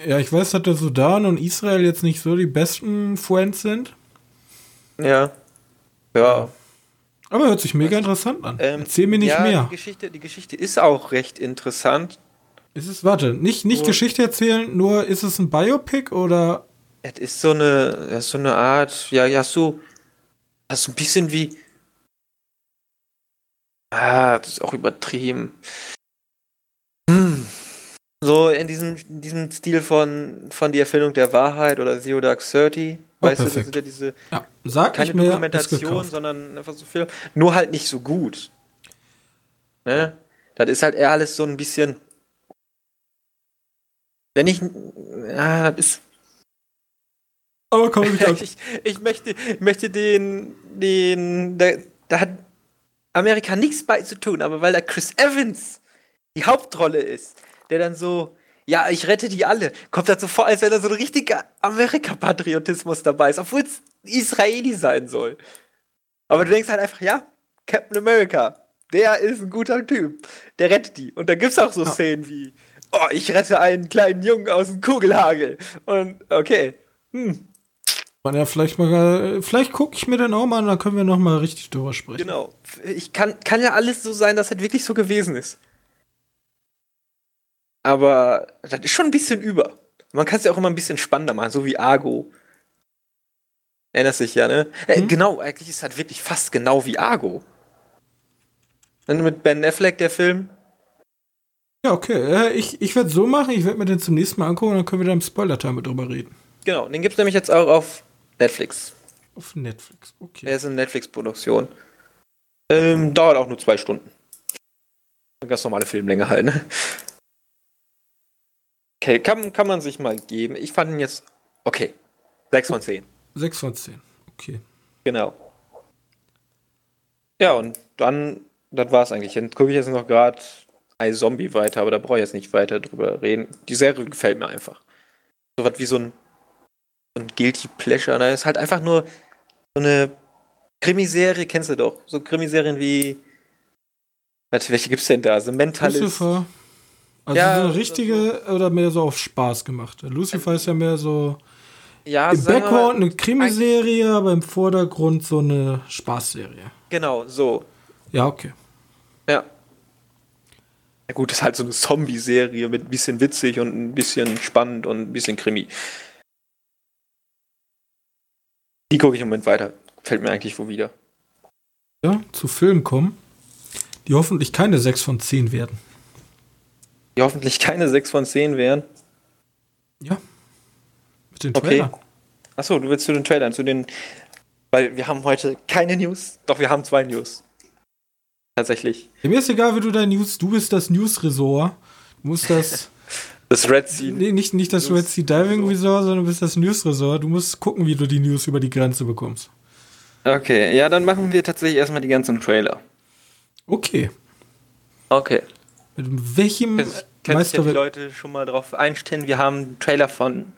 ja, ich weiß, dass der Sudan und Israel jetzt nicht so die besten Friends sind, Ja. Ja. aber hört sich mega interessant an. Ähm, Erzähl mir nicht ja, mehr. Die Geschichte, die Geschichte ist auch recht interessant. Ist es, warte, nicht, nicht Nur- Geschichte erzählen, nur ist es ein Biopic oder Es ist so eine, so eine Art, ja, ja, so, das ist so ein bisschen wie, ah, das ist auch übertrieben. Hm. So in diesem, in diesem Stil von, von die Erfindung der Wahrheit oder Zero Dark Thirty. Oh, weißt du, das perfekt. sind ja diese, ja, sag keine ich mir, Dokumentation, sondern einfach so Film. Nur halt nicht so gut. Ne? Das ist halt eher alles so ein bisschen. Wenn ich. Ah, das ist Aber komm ich ich, ich möchte, möchte den, den, da, da hat Amerika nichts bei zu tun, aber weil da Chris Evans die Hauptrolle ist, der dann so, ja, ich rette die alle, kommt das so vor, als wenn da so ein richtiger Amerika-Patriotismus dabei ist, obwohl es Israeli sein soll. Aber du denkst halt einfach, ja, Captain America, der ist ein guter Typ, der rettet die. Und da gibt's auch so Ja. Szenen wie, oh, ich rette einen kleinen Jungen aus dem Kugelhagel. Und okay, hm, Ja, vielleicht mal, vielleicht gucke ich mir den auch mal an, dann können wir noch mal richtig drüber sprechen. Genau. Ich kann, kann ja alles so sein, dass es wirklich so gewesen ist. Aber das ist schon ein bisschen über. Man kann es ja auch immer ein bisschen spannender machen, so wie Argo. Erinnerst dich ja, ne? Äh, Mhm. Genau, eigentlich ist das wirklich fast genau wie Argo. Dann mit Ben Affleck der Film. Ja, okay. Äh, ich ich werde so machen, ich werde mir den zum nächsten Mal angucken und dann können wir da im Spoiler-Time drüber reden. Genau, den gibt es nämlich jetzt auch auf Netflix. Auf Netflix, okay. Der ist eine Netflix-Produktion. Ähm, dauert auch nur zwei Stunden. Eine ganz normale Filmlänge halt, ne? Okay, kann, kann man sich mal geben. Ich fand ihn jetzt okay. 6 von 10. 6 von 10. Okay. Genau. Ja, und dann, das war's eigentlich. Dann gucke ich jetzt noch gerade ein Zombie weiter, aber da brauche ich jetzt nicht weiter drüber reden. Die Serie gefällt mir einfach. So was wie so ein, so ein Guilty Pleasure. Da ist halt einfach nur so eine Krimiserie, kennst du doch. So Krimiserien wie. Warte, welche gibt's denn da? So Mentalist. Lucifer. Also Ja, so eine richtige oder mehr so auf Spaß gemacht. Lucifer ist ja mehr so Ja, im mal- Background eine Krimiserie, aber im Vordergrund so eine Spaßserie. Genau, so. Ja, okay. Ja. Ja gut, das ist halt so eine Zombie-Serie mit ein bisschen witzig und ein bisschen spannend und ein bisschen Krimi. Die gucke ich im Moment weiter. Fällt mir eigentlich wo wieder. Ja, zu Filmen kommen, die hoffentlich keine 6 von 10 werden. Die hoffentlich keine 6 von 10 wären. Ja. Mit den Okay. Trailern. Achso, du willst zu den Trailern, zu den. Weil wir haben heute keine News. Doch, wir haben zwei News. Tatsächlich. Ja, mir ist egal, wie du dein News, du bist das News-Resort. Du musst das, Das Red Sea. nee, nicht, nicht das News- Red Sea Diving Resort, sondern du bist das News-Resort. Du musst gucken, wie du die News über die Grenze bekommst. Okay, ja, dann machen wir tatsächlich erstmal die ganzen Trailer. Okay. Okay. Mit welchem Jetzt können sich ja die? Leute schon mal drauf einstellen. Wir haben einen Trailer von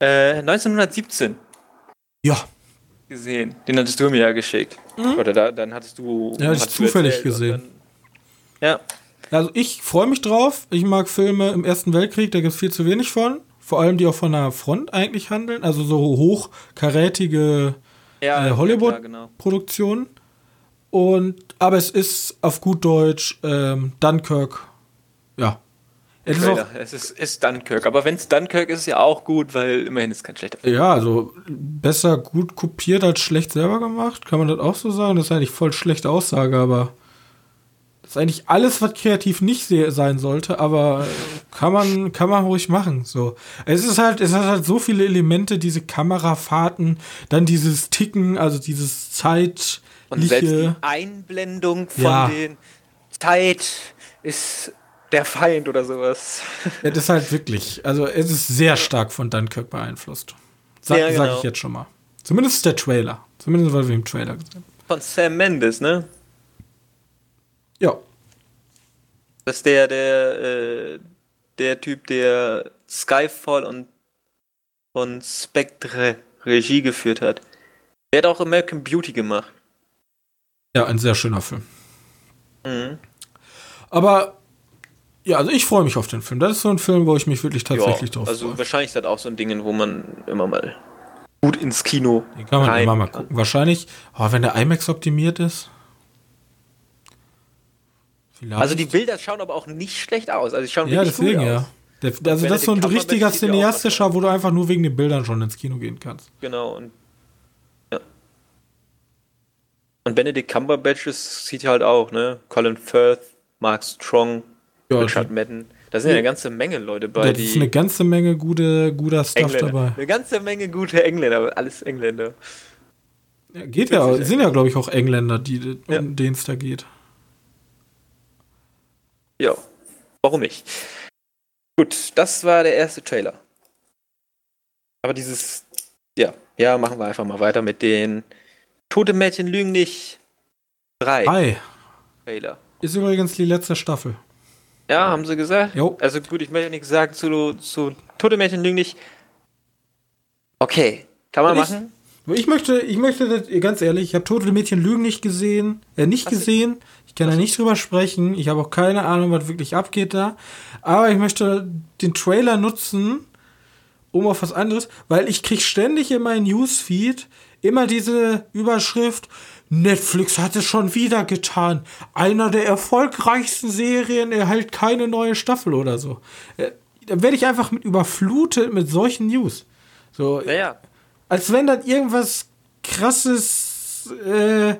äh, 1917 Ja, gesehen. Den hattest du mir ja geschickt. Oder da, dann hattest du. Mhm. Ja, hab ich du zufällig gesehen. Dann, ja, also ich freue mich drauf. Ich mag Filme im Ersten Weltkrieg, da gibt es viel zu wenig von. Vor allem, die auch von der Front eigentlich handeln. Also so hochkarätige ja, äh, Hollywood Ja, genau. Und aber es ist auf gut Deutsch ähm, Dunkirk. Ja. Es ist auch. Es ist, ist Dunkirk. Aber wenn es Dunkirk ist, ist ja auch gut, weil immerhin ist kein schlechter Film. ja, also besser gut kopiert als schlecht selber gemacht. Kann man das auch so sagen? Das ist eigentlich voll schlechte Aussage, aber ist eigentlich alles, was kreativ nicht se- sein sollte, aber äh, kann man, kann man ruhig machen. So. Es ist halt, es hat halt so viele Elemente, diese Kamerafahrten, dann dieses Ticken, also dieses zeitliche. Und selbst die Einblendung von Ja. den Zeit ist der Feind oder sowas. Es ist halt wirklich, also es ist sehr stark von Dunkirk beeinflusst. Sag, Ja, genau. sag ich jetzt schon mal. Zumindest der Trailer. Zumindest, weil wir im Trailer gesehen haben. Von Sam Mendes, ne? Ja. Das ist der, der, äh, der Typ, der Skyfall und von Spectre Regie geführt hat. Der hat auch American Beauty gemacht. Ja, ein sehr schöner Film. Mhm. Aber ja, also ich freue mich auf den Film. Das ist so ein Film, wo ich mich wirklich tatsächlich ja, drauf also freue. wahrscheinlich ist das auch so ein Ding, wo man immer mal gut ins Kino Den kann man rein immer mal gucken. Wahrscheinlich, oh, wenn der IMAX optimiert ist. Vielleicht. Also die Bilder schauen aber auch nicht schlecht aus. Also die schauen ja, wirklich deswegen gut ja. aus. Der, also das ist so ein Cumberbatch richtiger ja cineastischer, wo du einfach nur wegen den Bildern schon ins Kino gehen kannst. Genau. Und, ja. Und Benedict Cumberbatch ist, sieht halt auch, ne? Colin Firth, Mark Strong, Ja, Richard Madden. Da sind ja eine ganze Menge Leute bei, da die ist eine ganze Menge gute, guter Stuff Engländer. dabei. Eine ganze Menge gute Engländer, aber alles Engländer. Ja, geht ja, sind ja, glaube ich, auch Engländer, die, Ja. um denen es da geht. Ja, warum nicht? Gut, das war der erste Trailer. Aber dieses, ja, ja, machen wir einfach mal weiter mit den Tote Mädchen lügen nicht. Drei Hi, Trailer. ist übrigens die letzte Staffel. Ja, haben sie gesagt? Jo. Also gut, ich möchte nichts sagen zu, zu Tote Mädchen lügen nicht. Okay, kann man Ich- machen. Ich möchte, ich möchte, das- ganz ehrlich, ich habe Tote Mädchen Lügen nicht gesehen, äh, nicht Hast du- gesehen. Ich kann da nicht drüber sprechen. Ich habe auch keine Ahnung, was wirklich abgeht da. Aber ich möchte den Trailer nutzen, um auf was anderes, weil ich krieg ständig in meinen Newsfeed immer diese Überschrift, Netflix hat es schon wieder getan. Einer der erfolgreichsten Serien erhält keine neue Staffel oder so. Äh, Da werde ich einfach mit überflutet mit solchen News. So, Naja, als wenn dann irgendwas krasses. Äh,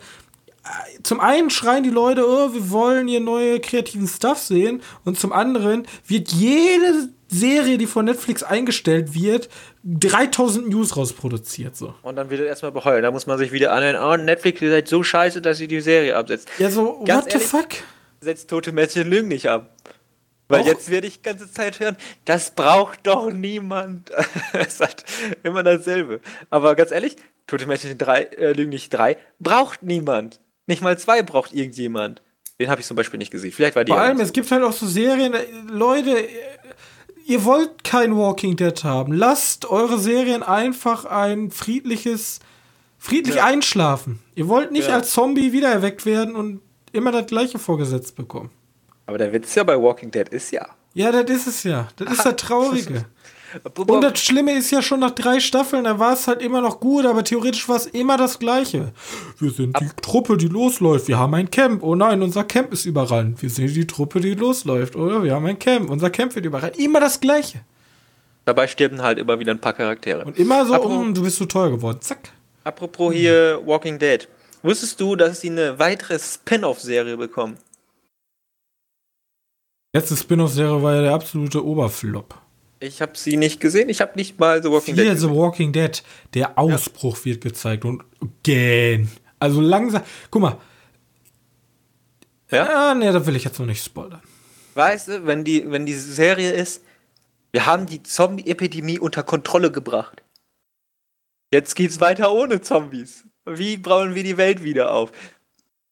zum einen schreien die Leute, oh, wir wollen hier neue kreativen Stuff sehen. Und zum anderen wird jede Serie, die von Netflix eingestellt wird, 3000 News rausproduziert. So. und dann wird er erstmal beheult. Da muss man sich wieder anhören, oh, Netflix, ihr seid so scheiße, dass ihr die Serie absetzt. Ja, so, Ganz what the ehrlich, fuck? Setzt Tote Mädchen lügen nicht ab. Weil Auch- jetzt werde ich die ganze Zeit hören, das braucht doch niemand. es hat immer dasselbe. Aber ganz ehrlich, Tote Mädchen drei, äh, lügen nicht drei, braucht niemand. Nicht mal zwei braucht irgendjemand. Den habe ich zum Beispiel nicht gesehen. Vielleicht war die Vor allem, es gibt halt auch so Serien, äh, Leute, ihr wollt kein Walking Dead haben. Lasst eure Serien einfach ein friedliches, friedlich Ja. einschlafen. Ihr wollt nicht Ja. als Zombie wiedererweckt werden und immer das gleiche vorgesetzt bekommen. Aber der Witz ja bei Walking Dead ist ja. Ja, das ist es ja. Das ist das Traurige. Und das Schlimme ist ja schon nach drei Staffeln, da war es halt immer noch gut, aber theoretisch war es immer das Gleiche. Wir sind die Truppe, die losläuft. Wir haben ein Camp. Oh nein, unser Camp ist überrannt. Wir sind die Truppe, die losläuft. Oder wir haben ein Camp. Unser Camp wird überrannt. Immer das Gleiche. dabei sterben halt immer wieder ein paar Charaktere. Und immer so, Apropos- um, du bist so teuer geworden. Zack. Apropos hier Walking Dead. Wusstest du, dass sie eine weitere Spin-off-Serie bekommen? Letzte Spin-off-Serie war ja der absolute Oberflop. Ich habe sie nicht gesehen. Ich habe nicht mal The Walking Hier Dead The gesehen. Walking Dead. Der Ausbruch wird gezeigt. Und gähn. Also langsam. Guck mal. Ja? Ah, nee, da will ich jetzt noch nicht spoilern. Weißt du, wenn die, wenn die Serie ist, wir haben die Zombie-Epidemie unter Kontrolle gebracht. Jetzt geht's weiter ohne Zombies. Wie bauen wir die Welt wieder auf?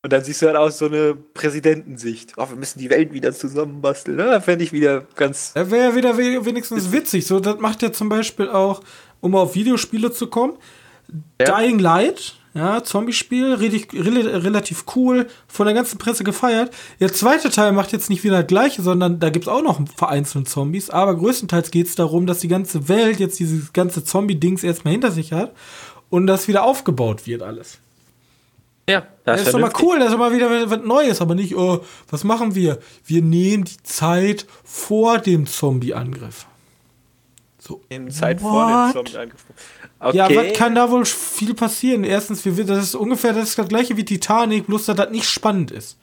Und dann siehst du halt aus so eine Präsidentensicht. Oh, wir müssen die Welt wieder zusammenbasteln. Ne? Fände ich wieder ganz. Er wäre ja wieder we- wenigstens witzig. So, das macht ja zum Beispiel auch, um auf Videospiele zu kommen, Ja. Dying Light, ja, Zombie-Spiel, relativ cool, von der ganzen Presse gefeiert. Der zweite Teil macht jetzt nicht wieder das gleiche, sondern da gibt es auch noch vereinzelt Zombies, aber größtenteils geht es darum, dass die ganze Welt jetzt dieses ganze Zombie-Dings erstmal hinter sich hat und das wieder aufgebaut wird alles. Ja, Das ist doch mal cool, das ist doch mal wieder was Neues, aber nicht, oh, was machen wir? Wir nehmen die Zeit vor dem Zombie-Angriff. So. In Zeit vor dem What? Zombie-Angriff. Okay. Ja, was kann da wohl viel passieren? Erstens, wir, das ist ungefähr das, ist das gleiche wie Titanic, bloß dass das nicht spannend ist.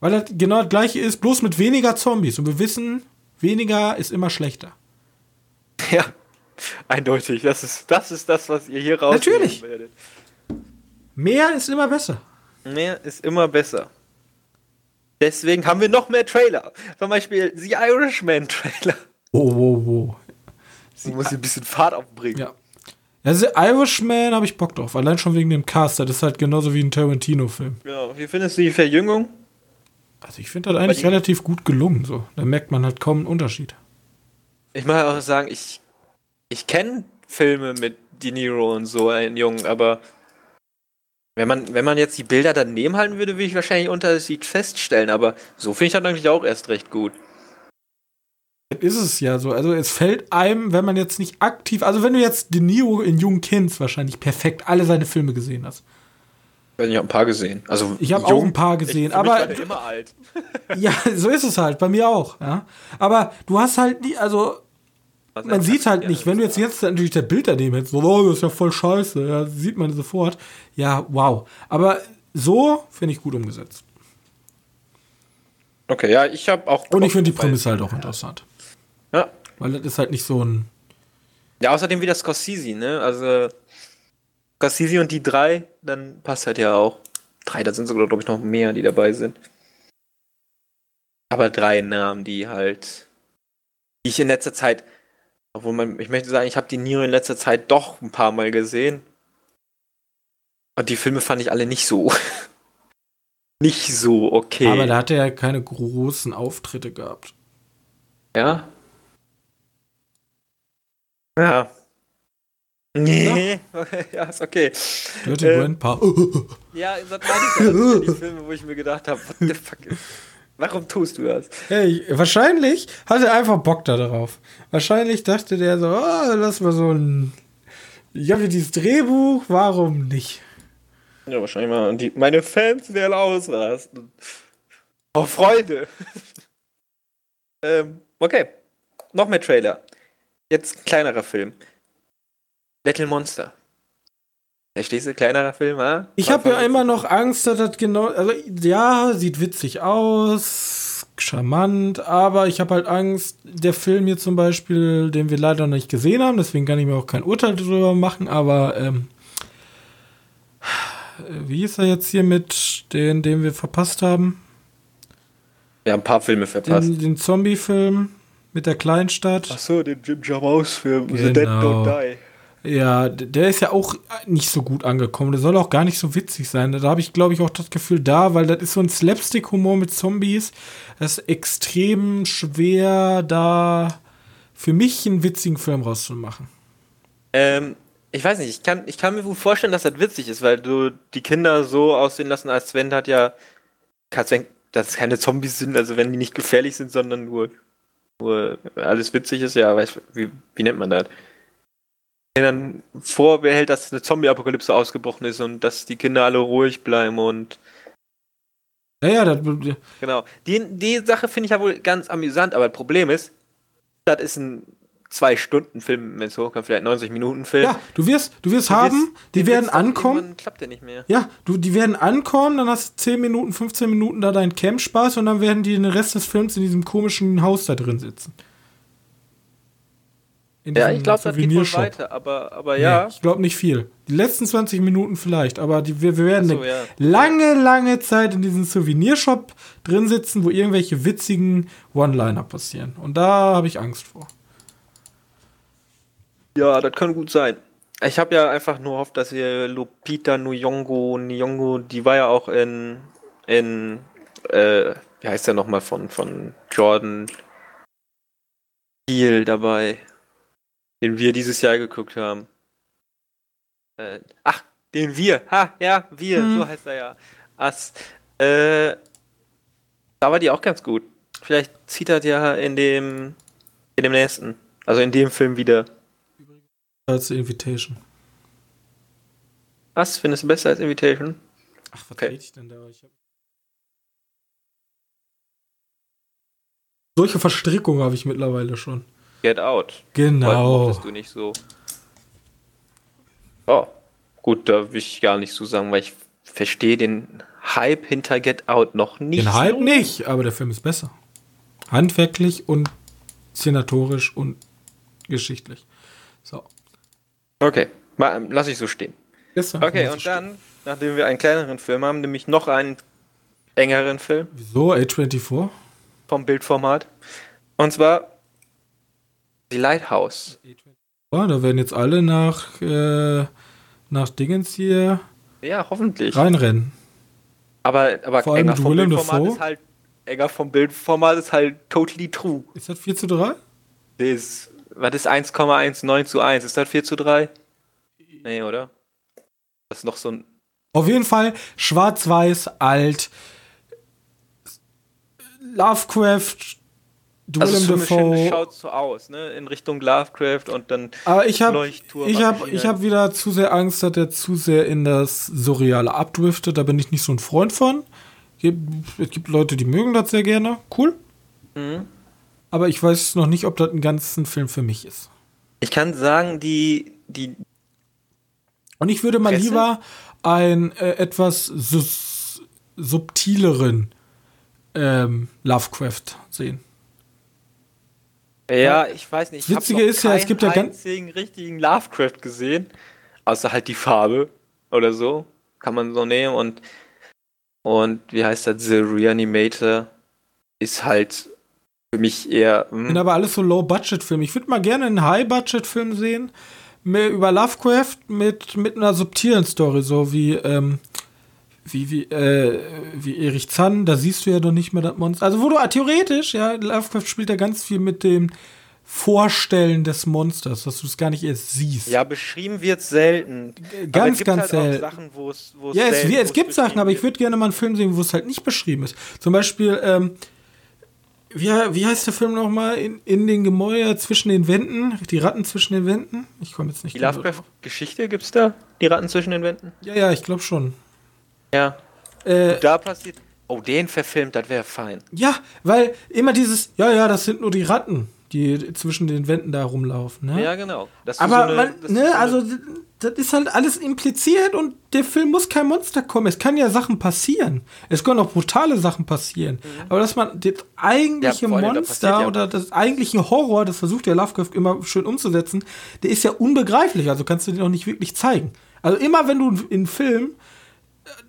Weil das genau das gleiche ist, bloß mit weniger Zombies. Und wir wissen, weniger ist immer schlechter. Ja, eindeutig. Das ist, das ist das, was ihr hier raus Natürlich. werdet. Mehr ist immer besser. Mehr ist immer besser. Deswegen haben wir noch mehr Trailer. Zum Beispiel The Irishman Trailer. Oh, oh, oh. Du musst ein bisschen Fahrt aufbringen. Ja. Also Irishman habe ich Bock drauf, allein schon wegen dem Cast. Das ist halt genauso wie ein Tarantino-Film. Ja, wie findest du die Verjüngung? Also ich finde das eigentlich relativ gut gelungen. So. Da merkt man halt kaum einen Unterschied. Ich muss auch sagen, ich, ich kenne Filme mit De Niro und so, einen Jungen, aber wenn man, wenn man jetzt die Bilder daneben halten würde, würde ich wahrscheinlich Unterschied feststellen, aber so finde ich das eigentlich auch erst recht gut. Das ist es ja so. Also es fällt einem, wenn man jetzt nicht aktiv, also wenn du jetzt De Niro in Jung kennst, wahrscheinlich perfekt alle seine Filme gesehen hast. Ich habe ein paar gesehen. Also Ich habe auch ein paar gesehen, Ich- aber immer alt. ja, so ist es halt, bei mir auch. Ja. Aber du hast halt nie, also man sieht halt nicht, wenn du jetzt jetzt natürlich das Bild daneben hättest, so, oh, das ist ja voll scheiße, ja, sieht man sofort. Ja, wow. Aber so finde ich gut umgesetzt. Okay, ja, ich habe auch. Und ich finde die Prämisse halt auch interessant. Ja. Weil das ist halt nicht so ein. ja, außerdem wieder Scorsese, ne? Also Scorsese und die drei, dann passt halt ja auch. Drei, da sind sogar, glaube ich, noch mehr, die dabei sind. Aber drei Namen, die halt. Die ich in letzter Zeit. Obwohl man, ich möchte sagen, ich habe die Niro in letzter Zeit doch ein paar Mal gesehen. Und die Filme fand ich alle nicht so. nicht so okay. Aber da hat er ja keine großen Auftritte gehabt. Ja. Ja. Nee. Ja, ist okay. Dirty Äh, Grandpa. Ja, das meine ich ja. Das die Filme, wo ich mir gedacht habe, what the fuck? Warum tust du das? Hey, wahrscheinlich hatte er einfach Bock da drauf. Wahrscheinlich dachte der so, oh, lass mal so ein. Ich habe hier dieses Drehbuch, warum nicht? Ja, wahrscheinlich mal. Und die, meine Fans werden ausrasten. Oh, Freunde. ähm, okay. Noch mehr Trailer. Jetzt ein kleinerer Film. Little Monster. Verstehst du? Kleinerer Film, ah? Ich habe ja immer noch Angst, dass das genau. Also, ja, sieht witzig aus, charmant, aber ich habe halt Angst, der Film hier zum Beispiel, den wir leider noch nicht gesehen haben, deswegen kann ich mir auch kein Urteil darüber machen, aber ähm, wie ist er jetzt hier mit den, den wir verpasst haben? Wir haben ein paar Filme verpasst. Den, den Zombie-Film mit der Kleinstadt. Achso, den Jim Jarmusch-Film. The Dead Don't Die. Ja, der ist ja auch nicht so gut angekommen. Der soll auch gar nicht so witzig sein. Da habe ich, glaube ich, auch das Gefühl da, weil das ist so ein Slapstick-Humor mit Zombies. Das ist extrem schwer, da für mich einen witzigen Film rauszumachen. Ähm, ich weiß nicht, ich kann, ich kann mir gut vorstellen, dass das witzig ist, weil du die Kinder so aussehen lassen, als Sven hat ja, als wenn das keine Zombies sind, also wenn die nicht gefährlich sind, sondern nur, nur alles witzig ist, ja, weiß, wie, wie nennt man das? Kindern vorbehält, dass eine Zombie-Apokalypse ausgebrochen ist und dass die Kinder alle ruhig bleiben und Ja, ja, das, genau. Die, die Sache finde ich ja wohl ganz amüsant, aber das Problem ist, das ist ein Zwei-Stunden-Film, wenn es hochkommt, vielleicht 90-Minuten-Film. ja du wirst, du wirst Du haben, wirst- die werden ankommen. Klappt der nicht mehr. Ja, du, die werden ankommen, dann hast du 10 Minuten, 15 Minuten da deinen Camp-Spaß und dann werden die den Rest des Films in diesem komischen Haus da drin sitzen. In Ja, ich glaube, das geht wohl weiter, aber, aber Nee, ja. ich glaube nicht viel. Die letzten 20 Minuten vielleicht, aber die, wir, wir werden so, eine ja. lange, lange Zeit in diesem Souvenirshop drin sitzen, wo irgendwelche witzigen One-Liner passieren. Und da habe ich Angst vor. Ja, das kann gut sein. Ich habe ja einfach nur gehofft, dass ihr Lupita Nyong'o, Nyong'o, die war ja auch in, in, äh, wie heißt der nochmal von, von Jordan Peele dabei, den wir dieses Jahr geguckt haben. Äh, ach, den wir, ha, ja, wir, Hm. so heißt er ja. Ass. Äh, da war die auch ganz gut. Vielleicht zieht er ja in dem, in dem nächsten, also in dem Film wieder. Als Invitation. Was? Findest du besser als Invitation? Ach, was Okay. rede ich denn da? Ich hab Solche Verstrickungen habe ich mittlerweile schon. Get Out. Genau. Wolltest du nicht so. Oh, gut, da will ich gar nicht so sagen, weil ich verstehe den Hype hinter Get Out noch nicht. Den Hype so. nicht, aber der Film ist besser. Handwerklich und szenatorisch und geschichtlich. So. Okay, mal, lass ich so stehen. Besser. Okay, und dann, nachdem wir einen kleineren Film haben, nämlich noch einen engeren Film. Wieso? A24? Vom Bildformat. Und zwar die Lighthouse. Ja, da werden jetzt alle nach, äh, nach Dingens hier Ja, hoffentlich. reinrennen. Aber, aber Vor allem enger vom Bildformat ist halt enger vom Bildformat ist halt totally true. Ist das 4 zu 3? Das ist, was ist 1,19 zu 1? Ist das 4 zu 3? Nee, oder? Das ist noch so ein. Auf jeden Fall schwarz-weiß, alt. Lovecraft, Also Willem Dafoe. schaut so aus, ne? In Richtung Lovecraft und dann Aber ich habe Leuchtturm, ich hab, Maschine. ich hab wieder zu sehr Angst, dass er zu sehr in das Surreale abdriftet. Da bin ich nicht so ein Freund von. Es gibt Leute, die mögen das sehr gerne. Cool. Mhm. Aber ich weiß noch nicht, ob das ein ganzen Film für mich ist. Ich kann sagen, die, die, Und ich würde mal Presse? lieber einen äh, etwas subtileren ähm, Lovecraft sehen. Ja, ich weiß nicht. ich Witzige ist ja, es gibt ja ganz- einzigen richtigen Lovecraft gesehen. Außer halt die Farbe oder so. Kann man so nehmen und, und wie heißt das? The Reanimator ist halt für mich eher. hm, Sind aber alles so Low-Budget-Filme. Ich würde mal gerne einen High-Budget-Film sehen mehr über Lovecraft mit, mit einer subtilen Story, so wie, ähm, wie, wie, äh, wie Erich Zann, da siehst du ja noch nicht mehr das Monster. Also wo du ah, theoretisch, ja, Lovecraft spielt ja ganz viel mit dem Vorstellen des Monsters, dass du es gar nicht erst siehst. Ja, beschrieben wird selten. Ganz, es gibt ganz halt selten. Sachen, wo es, wo es Ja, es, selten- wo es gibt Sachen, aber ich würde gerne mal einen Film sehen, wo es halt nicht beschrieben ist. Zum Beispiel, ähm, wie, wie heißt der Film nochmal? In, in den Gemäuer zwischen den Wänden, die Ratten zwischen den Wänden? Ich komme jetzt nicht Die. Lovecraft-Geschichte gibt's da? Die Ratten zwischen den Wänden? Ja, ja, ich glaube schon. Ja. Äh, Da passiert. Oh, den verfilmt, das wäre fein. ja, weil immer dieses, ja, ja, das sind nur die Ratten, die zwischen den Wänden da rumlaufen. Ne? Ja, genau. Aber so eine- man, das ist ne, so also das ist halt alles impliziert und der Film muss kein Monster kommen. Es kann ja Sachen passieren. Es können auch brutale Sachen passieren. Aber dass man das eigentliche Mhm. Ja, vor allem, da Monster passiert ja oder das eigentliche Horror, das versucht der Lovecraft immer schön umzusetzen, der ist ja unbegreiflich. Also kannst du den auch nicht wirklich zeigen. Also immer wenn du in Film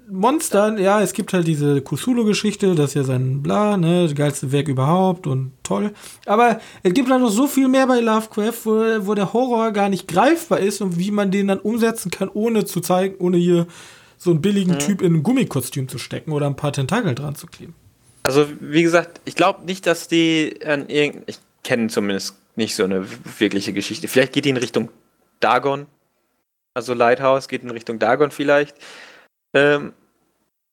Monster, ja, es gibt halt diese Cthulhu-Geschichte, das ist ja sein Bla, ne, das geilste Werk überhaupt und toll. Aber es gibt halt noch so viel mehr bei Lovecraft, wo, wo der Horror gar nicht greifbar ist und wie man den dann umsetzen kann, ohne zu zeigen, ohne hier so einen billigen Typ in ein Gummikostüm zu stecken oder ein paar Tentakel dran zu kleben. Also, wie gesagt, ich glaube nicht, dass die an irgendein. Ich kenne zumindest nicht so eine wirkliche Geschichte. Vielleicht geht die in Richtung Dagon. Also Lighthouse geht in Richtung Dagon vielleicht. Ähm,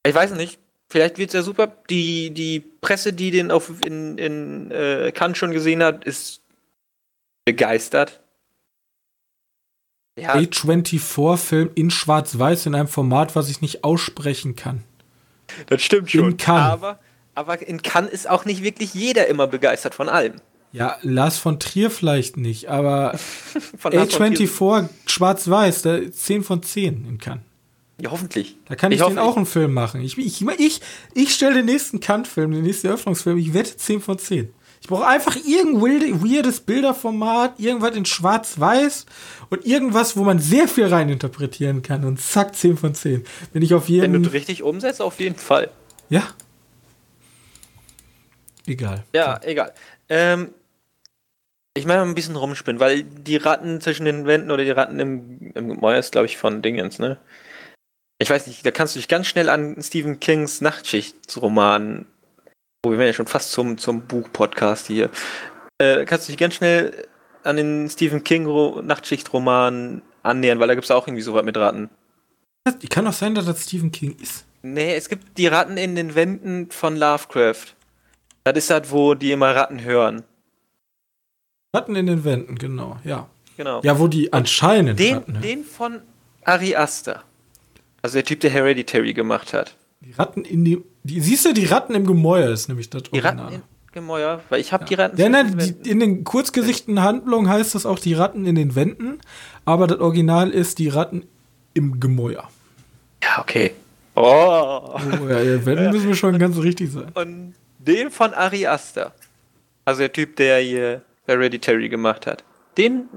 ich weiß nicht. Vielleicht wird es ja super. Die, die Presse, die den auf, in, in äh, Cannes schon gesehen hat, ist begeistert. Ja, A24-Film in Schwarz-Weiß in einem Format, was ich nicht aussprechen kann. das stimmt in schon. Cannes. Aber, aber in Cannes ist auch nicht wirklich jeder immer begeistert von allem. Ja, Lars von Trier vielleicht nicht, aber Von Lars von Trier- A24 Schwarz-Weiß, da 10 von 10 in Cannes. Ja, hoffentlich. Da kann ich, hoffe, den auch einen Film machen. Ich, ich, ich, ich stelle den nächsten Kant-Film, den nächsten Eröffnungsfilm, ich wette 10 von 10. Ich brauche einfach irgendein weirdes Bilderformat, irgendwas in Schwarz-Weiß und irgendwas, wo man sehr viel reininterpretieren kann und zack, 10 von 10. Bin ich auf Wenn du jeden es richtig umsetzt, auf jeden Fall. Ja. Egal. Ja, egal. Ähm, ich meine ein bisschen rumspinnen, weil die Ratten zwischen den Wänden oder die Ratten im, im Gemäuer ist, glaube ich, von Dingens, ne? Ich weiß nicht, da kannst du dich ganz schnell an Stephen Kings Nachtschichtsroman, wo wir werden ja schon fast zum, zum Buch-Podcast hier, äh, kannst du dich ganz schnell an den Stephen King Ro- Nachtschichtroman annähern, weil da gibt es auch irgendwie sowas mit Ratten. Kann auch sein, dass das Stephen King ist. Nee, es gibt die Ratten in den Wänden von Lovecraft. Das ist das, wo die immer Ratten hören. Ratten in den Wänden, genau, ja. Genau. Ja, wo die anscheinend Den, Ratten, hören. den von Ari Aster. Also der Typ, der Hereditary gemacht hat. Die Ratten in die, die. Siehst du, die Ratten im Gemäuer ist nämlich das Die Ratten Original. im Gemäuer, weil ich habe die Ratten. Ja, zwischen nein, den die, in den kurzgesichteten Handlungen heißt das auch die Ratten in den Wänden, aber das Original ist die Ratten im Gemäuer. ja, okay. Oh. Oh, ja, ja, Wänden müssen wir schon ganz richtig sein. Und den von Ari Aster. Also der Typ, der hier Hereditary gemacht hat. Den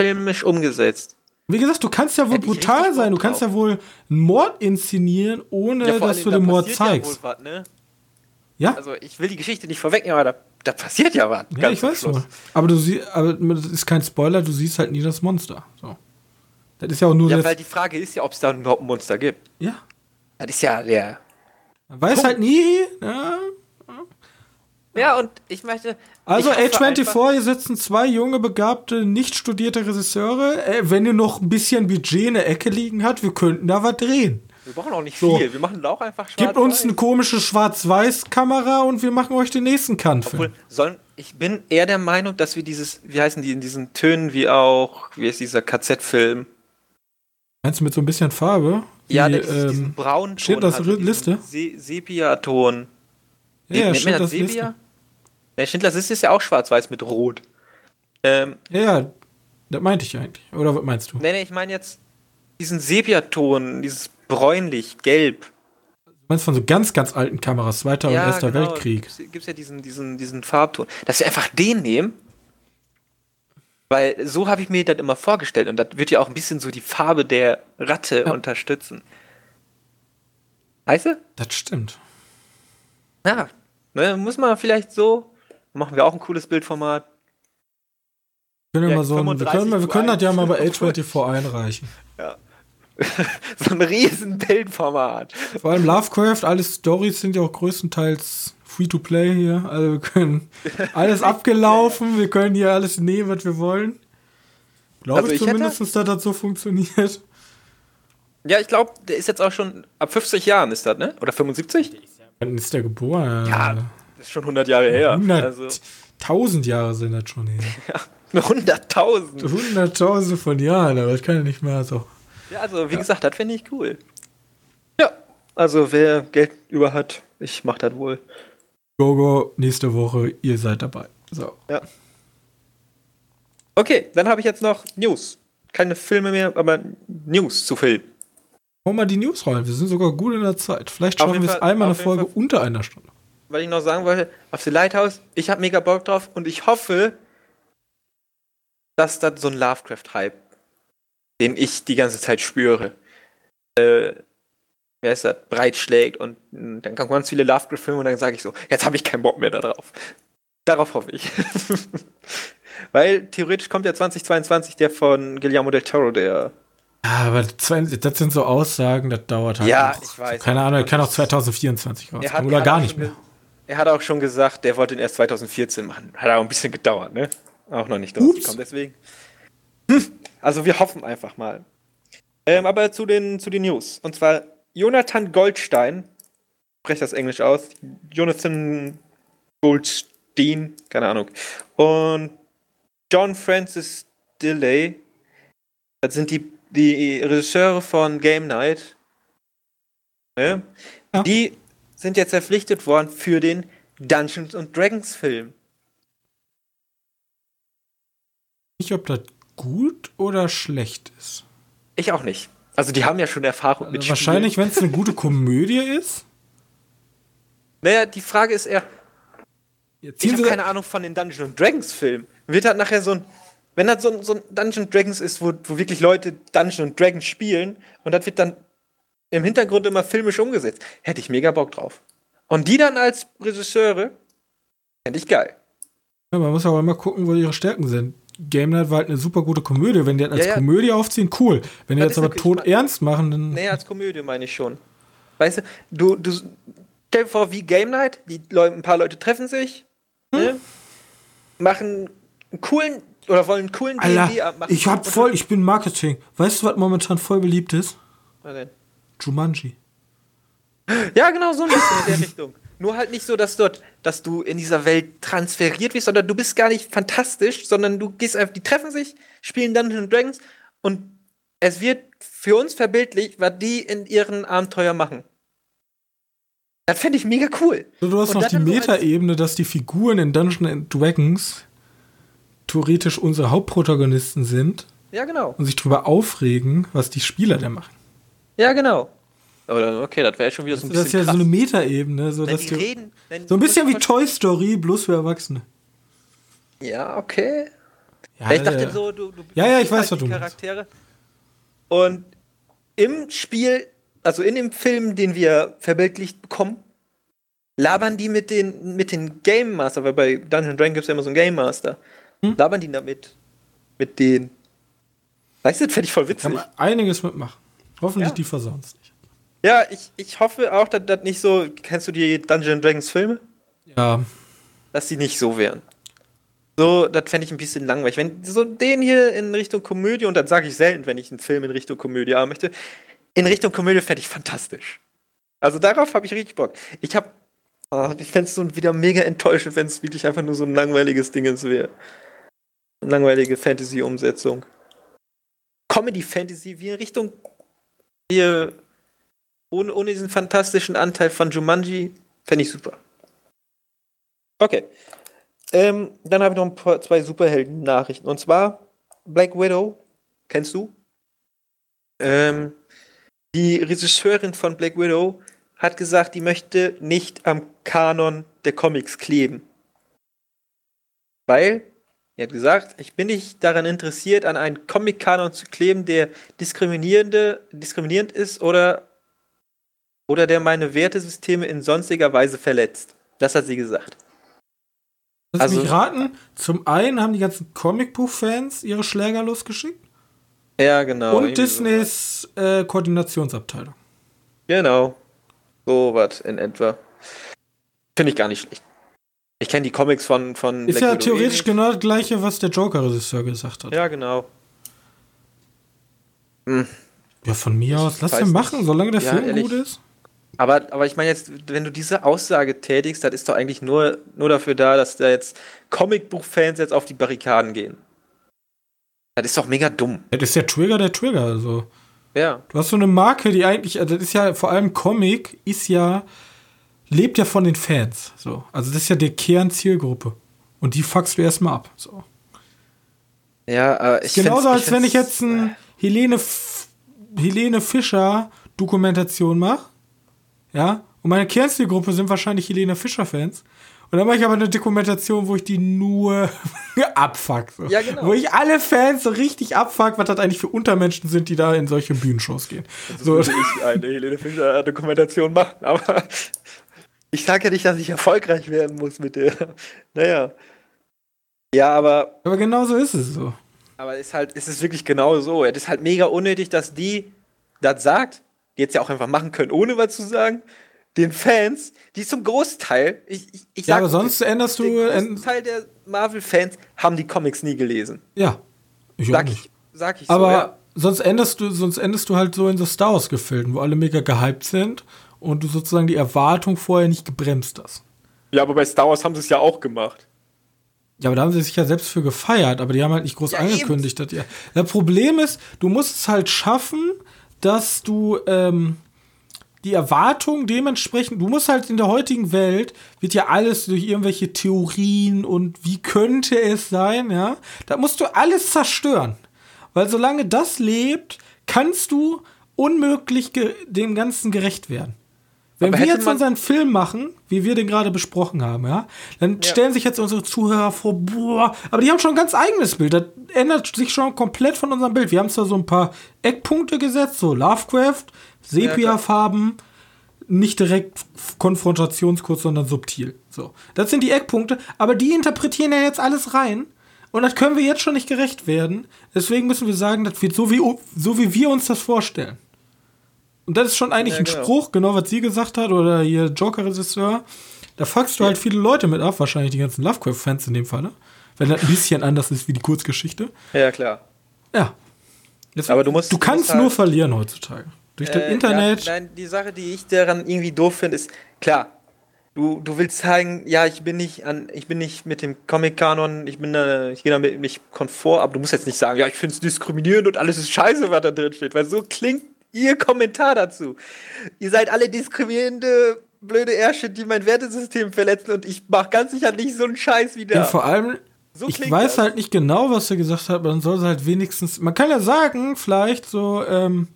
filmisch umgesetzt. Wie gesagt, du kannst ja wohl Hätte ich brutal sein. Du kannst ja wohl einen Mord inszenieren, ohne Ja, dass allem, du da den Mord ja zeigst. wohl was, ne? Ja, Also ich will die Geschichte nicht vorwegnehmen, aber da, da passiert ja was. ja, ich weiß Schluss. wohl. Aber du siehst, aber das ist kein Spoiler, du siehst halt nie das Monster. So. Das ist ja auch nur Ja, weil die Frage ist ja, ob es da überhaupt ein Monster gibt. Ja. Das ist ja der. Man weiß Punkt. halt nie. Ja. Ja, und ich möchte. Also ich hoffe einfach- A24, hier sitzen zwei junge, begabte, nicht studierte Regisseure. Äh, wenn ihr noch ein bisschen Budget in der Ecke liegen hat, wir könnten da was drehen. Wir brauchen auch nicht So. viel. Wir machen da auch einfach schwarz. Gebt uns eine komische Schwarz-Weiß-Kamera und wir machen euch den nächsten Kantfilm. Obwohl, sollen, ich bin eher der Meinung, dass wir dieses, wie heißen die, in diesen Tönen wie auch, wie ist dieser KZ-Film? Meinst du mit so ein bisschen Farbe? Ja, Wie, der diesen, diesen ähm, braunen Schindlers hat, diesen Liste? Se Sepia-Ton. ja, ja, Schindlers das Sepia? Liste. Ja, Schindlers Liste ist ja auch schwarz-weiß mit rot. Ähm, Ja, ja, das meinte ich eigentlich. Oder was meinst du? nee, nee, ich meine jetzt diesen Sepia-Ton, dieses bräunlich, gelb. Du meinst von so ganz, ganz alten Kameras, Zweiter und Erster genau, Weltkrieg. Gibt's, gibt's ja diesen, diesen, diesen Farbton. Dass wir einfach den nehmen. Weil so habe ich mir das immer vorgestellt. Und das wird ja auch ein bisschen so die Farbe der Ratte Ja. unterstützen. Weißt du? Das stimmt. Ja. Ne, muss man vielleicht so. Machen wir auch ein cooles Bildformat. Können wir, Ja, mal so, ein- wir, 35 können, wir können das ja mal bei 1. A24 einreichen. so ein riesen Bildformat. Vor allem Lovecraft, alle Stories sind ja auch größtenteils Free-to-Play hier. Also wir können alles abgelaufen, wir können hier alles nehmen, was wir wollen. Glaube Also ich ich zumindest, dass das so funktioniert. Ja, ich glaube, der ist jetzt auch schon ab 50 Jahren ist das, ne? Oder 75? Wann ist der geboren? Ja, ist schon 100 Jahre her. 100, Also, 1000 Jahre sind das schon her. 100.000. Hunderttausende von Jahren, aber das kann ja nicht mehr so. Ja, also wie gesagt, das finde ich cool. Ja, also wer Geld über hat, ich mach das wohl. Gogo, nächste Woche, ihr seid dabei. So. Ja. Okay, dann habe ich jetzt noch News. Keine Filme mehr, aber News zu Film. Hau mal die News rein, wir sind sogar gut in der Zeit. Vielleicht schaffen wir es einmal eine Folge Fall. unter einer Stunde. Weil ich noch sagen wollte, auf The Lighthouse, ich habe mega Bock drauf und ich hoffe, dass das so ein Lovecraft-Hype, den ich die ganze Zeit spüre, äh, wer ist das, breitschlägt und mh, dann kommen ganz viele Lovecraft-Filme und dann sage ich so, jetzt habe ich keinen Bock mehr darauf. Darauf hoffe ich. Weil theoretisch kommt ja 2022 der von Guillermo del Toro, der Ja, aber das sind so Aussagen, das dauert halt. Ja, noch. ich weiß. Keine Ahnung, er kann auch das- 2024 Er rauskommen oder er gar nicht mehr. Er hat auch schon gesagt, der wollte ihn erst 2014 machen. Hat auch ein bisschen gedauert, ne? Auch noch nicht rausgekommen, deswegen. Hm. Also wir hoffen einfach mal. Ähm, aber zu den, zu den News. Und zwar Jonathan Goldstein, spreche das Englisch aus. Jonathan Goldstein, keine Ahnung. Und John Francis Delay, das sind die, die Regisseure von Game Night. Ne? Ja. Die sind jetzt verpflichtet worden für den Dungeons and Dragons Film. Nicht, ob das gut oder schlecht ist. Ich auch nicht. Also die haben ja schon Erfahrung mit Also wahrscheinlich, wenn es eine gute Komödie ist. Naja, die Frage ist eher, Jetzt ich habe keine Ahnung von den Dungeons and Dragons Film. Wird halt nachher so ein, wenn das so ein, so ein Dungeons and Dragons ist, wo, wo wirklich Leute Dungeons and Dragons spielen und das wird dann im Hintergrund immer filmisch umgesetzt, hätte ich mega Bock drauf. Und die dann als Regisseure, fände ich geil. ja, man muss aber immer gucken, wo ihre Stärken sind. Game Night war halt eine super gute Komödie. Wenn die das als Ja, ja. Komödie aufziehen, cool. Wenn die Das jetzt ist aber tot ernst machen, dann. Nee, als Komödie meine ich schon. Weißt du, du, du stell dir vor, wie Game Night, die Leute, ein paar Leute treffen sich, ne, machen einen coolen oder wollen einen coolen Alter, D&D machen. ich hab voll, ich bin Marketing. Weißt du, was momentan voll beliebt ist? Was denn? Jumanji. Ja, genau so ein bisschen in der Richtung. Nur halt nicht so, dass dort, dass du in dieser Welt transferiert wirst, sondern du bist gar nicht fantastisch, sondern du gehst einfach, die treffen sich, spielen Dungeons Dragons und es wird für uns verbildlicht, was die in ihren Abenteuer machen. Das fände ich mega cool. Du hast Und noch die Metaebene, dass die Figuren in Dungeons Dragons theoretisch unsere Hauptprotagonisten sind Ja, genau. und sich darüber aufregen, was die Spieler da machen. Ja, genau. Oder okay, das wäre schon wieder so ein Das bisschen ist ja so krass. eine Metaebene, so Wenn dass die reden, so ein bisschen wie Toy Story, bloß für Erwachsene. Ja, okay. Ja, ich dachte äh, so, du, du Ja, ja, ich bist weiß, halt was die du. Charaktere Und im Spiel, also in dem Film, den wir verbildlicht bekommen, labern die mit den, mit den Game Master, weil bei Dungeon Dragon gibt es ja immer so einen Game Master. Hm? Labern die damit mit denen. Weißt du, das fände ich voll witzig. Kann man einiges mitmachen. Hoffentlich ja. die versauen es nicht. Ja, ich, ich hoffe auch, dass das nicht so. Kennst du die Dungeon Dragons Filme? Ja. Dass sie nicht so wären. So, das fände ich ein bisschen langweilig. Wenn so den hier in Richtung Komödie, und das sage ich selten, wenn ich einen Film in Richtung Komödie haben möchte, in Richtung Komödie fände ich fantastisch. Also darauf habe ich richtig Bock. Ich habe, oh, ich fände es so wieder mega enttäuschend, wenn es wirklich einfach nur so ein langweiliges Ding wäre. Eine langweilige Fantasy-Umsetzung. Comedy-Fantasy wie in Richtung hier ohne, ohne diesen fantastischen Anteil von Jumanji, fände ich super. Okay. Ähm, dann habe ich noch ein paar, zwei Superhelden-Nachrichten. Und zwar Black Widow, kennst du? Ähm, die Regisseurin von Black Widow hat gesagt, die möchte nicht am Kanon der Comics kleben. Weil er hat gesagt, ich bin nicht daran interessiert, an einen Comic-Kanon zu kleben, der diskriminierende, diskriminierend ist oder, oder der meine Wertesysteme in sonstiger Weise verletzt. Das hat sie gesagt. Lass also, mich raten, zum einen haben die ganzen Comicbuch-Fans ihre Schläger losgeschickt. Ja, genau. Und Disneys so äh, Koordinationsabteilung. Genau. So was in etwa. Finde ich gar nicht schlecht. Ich kenne die Comics von. von ist Black ja Widow theoretisch eh genau das gleiche, was der Joker-Regisseur gesagt hat. Ja, genau. Hm. Ja, von mir aus, lass den machen, nicht. solange der ja, Film ehrlich. gut ist. Aber, aber ich meine jetzt, wenn du diese Aussage tätigst, das ist doch eigentlich nur, nur dafür da, dass da jetzt Comicbuch-Fans jetzt auf die Barrikaden gehen. Das ist doch mega dumm. Das ist der Trigger der Trigger, also. Ja. Du hast so eine Marke, die eigentlich, also das ist ja vor allem Comic, ist ja lebt ja von den Fans. So. Also das ist ja die Kernzielgruppe. Und die fuckst du erstmal ab. So. Ja, äh, ich Genauso als wenn ich jetzt ein Helene, F Helene Fischer Dokumentation mache. Ja. Und meine Kernzielgruppe sind wahrscheinlich Helene Fischer-Fans. Und dann mache ich aber eine Dokumentation, wo ich die nur abfuck. So. Ja, genau. Wo ich alle Fans so richtig abfuck, was das eigentlich für Untermenschen sind, die da in solche Bühnenshows gehen. Also so. ich eine Helene Fischer-Dokumentation machen, aber ich sage ja nicht, dass ich erfolgreich werden muss mit der. Naja. Ja, aber. Aber genau so ist es so. Aber ist halt, ist es wirklich genau so. Es ist halt mega unnötig, dass die das sagt, die jetzt ja auch einfach machen können, ohne was zu sagen. Den Fans, die zum Großteil, ich, ich, ich Ja, aber sonst änderst du. Den Großteil der Marvel-Fans haben die Comics nie gelesen. Ja. Ich sag, ich, sag ich aber so. Aber ja. sonst änderst du, sonst endest du halt so in so Star Wars-Gefilden, wo alle mega gehypt sind und du sozusagen die Erwartung vorher nicht gebremst hast. Ja, aber bei Star Wars haben sie es ja auch gemacht. Ja, aber da haben sie sich ja selbst für gefeiert, aber die haben halt nicht groß ja, angekündigt. Dass ihr das Problem ist, du musst es halt schaffen, dass du ähm, die Erwartung dementsprechend, du musst halt in der heutigen Welt, wird ja alles durch irgendwelche Theorien und wie könnte es sein, ja, da musst du alles zerstören. Weil solange das lebt, kannst du unmöglich dem Ganzen gerecht werden. Wenn wir jetzt unseren Film machen, wie wir den gerade besprochen haben, ja, dann ja. stellen sich jetzt unsere Zuhörer vor, boah, aber die haben schon ein ganz eigenes Bild. Das ändert sich schon komplett von unserem Bild. Wir haben zwar so ein paar Eckpunkte gesetzt, so Lovecraft, Sepia-Farben, nicht direkt Konfrontationskurs, sondern subtil. So. Das sind die Eckpunkte, aber die interpretieren ja jetzt alles rein. Und das können wir jetzt schon nicht gerecht werden. Deswegen müssen wir sagen, das wird so wie, so wie wir uns das vorstellen. Und das ist schon eigentlich ja, ein genau. Spruch, genau was sie gesagt hat, oder hier Joker-Regisseur. Da fuckst du halt viele Leute mit ab, wahrscheinlich die ganzen Lovecraft-Fans in dem Fall, ne? Wenn das ein bisschen anders ist wie die Kurzgeschichte. Ja, klar. Ja. Jetzt, Aber du musst. Du kannst musst nur halt, verlieren heutzutage. Durch äh, das Internet. Ja, nein, die Sache, die ich daran irgendwie doof finde, ist, klar, du, du willst zeigen, ja, ich bin nicht an, ich bin nicht mit dem Comic-Kanon, ich bin äh, ich gehe damit nicht konfort, aber du musst jetzt nicht sagen, ja, ich finde es diskriminierend und alles ist scheiße, was da drin steht, weil so klingt Ihr Kommentar dazu. Ihr seid alle diskriminierende, blöde Ärsche, die mein Wertesystem verletzen und ich mach ganz sicher nicht so einen Scheiß wieder. Ja, vor allem, so ich weiß das. halt nicht genau, was er gesagt hat, aber dann soll es halt wenigstens. Man kann ja sagen, vielleicht so, ähm,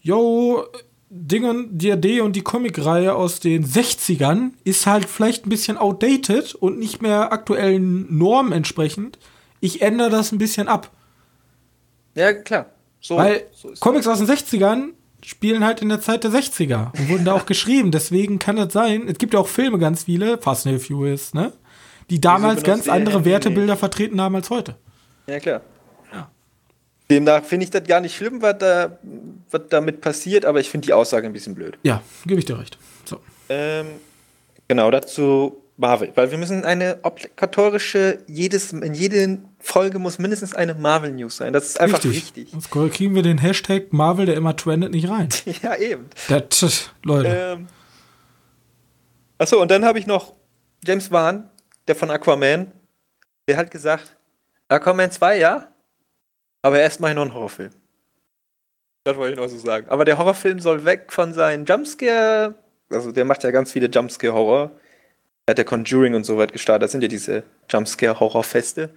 yo, Dingen, D&D und die Comicreihe aus den 60ern ist halt vielleicht ein bisschen outdated und nicht mehr aktuellen Normen entsprechend. Ich ändere das ein bisschen ab. Ja, klar. So, Weil so Comics aus den 60ern spielen halt in der Zeit der 60er und wurden da auch geschrieben. Deswegen kann das sein. Es gibt ja auch Filme ganz viele, Fast and Furious, ne? Die damals ganz andere Wertebilder vertreten haben als heute. Ja, klar. Ja. Demnach finde ich das gar nicht schlimm, was, da, was damit passiert, aber ich finde die Aussage ein bisschen blöd. Ja, gebe ich dir recht. So. Ähm, genau, dazu Marvel. Weil wir müssen eine obligatorische, jedes, in jeder Folge muss mindestens eine Marvel-News sein. Das ist einfach wichtig. Sonst kriegen wir den Hashtag Marvel, der immer trendet, nicht rein. ja, eben. Das, Leute. Ähm, achso, und dann habe ich noch James Wan, der von Aquaman, der hat gesagt, Aquaman 2, ja, aber erstmal noch ein Horrorfilm. Das wollte ich noch so sagen. Aber der Horrorfilm soll weg von seinen Jumpscare, also der macht ja ganz viele Jumpscare-Horror. Er hat der Conjuring und so weit gestartet. Das sind ja diese Jumpscare-Horrorfeste.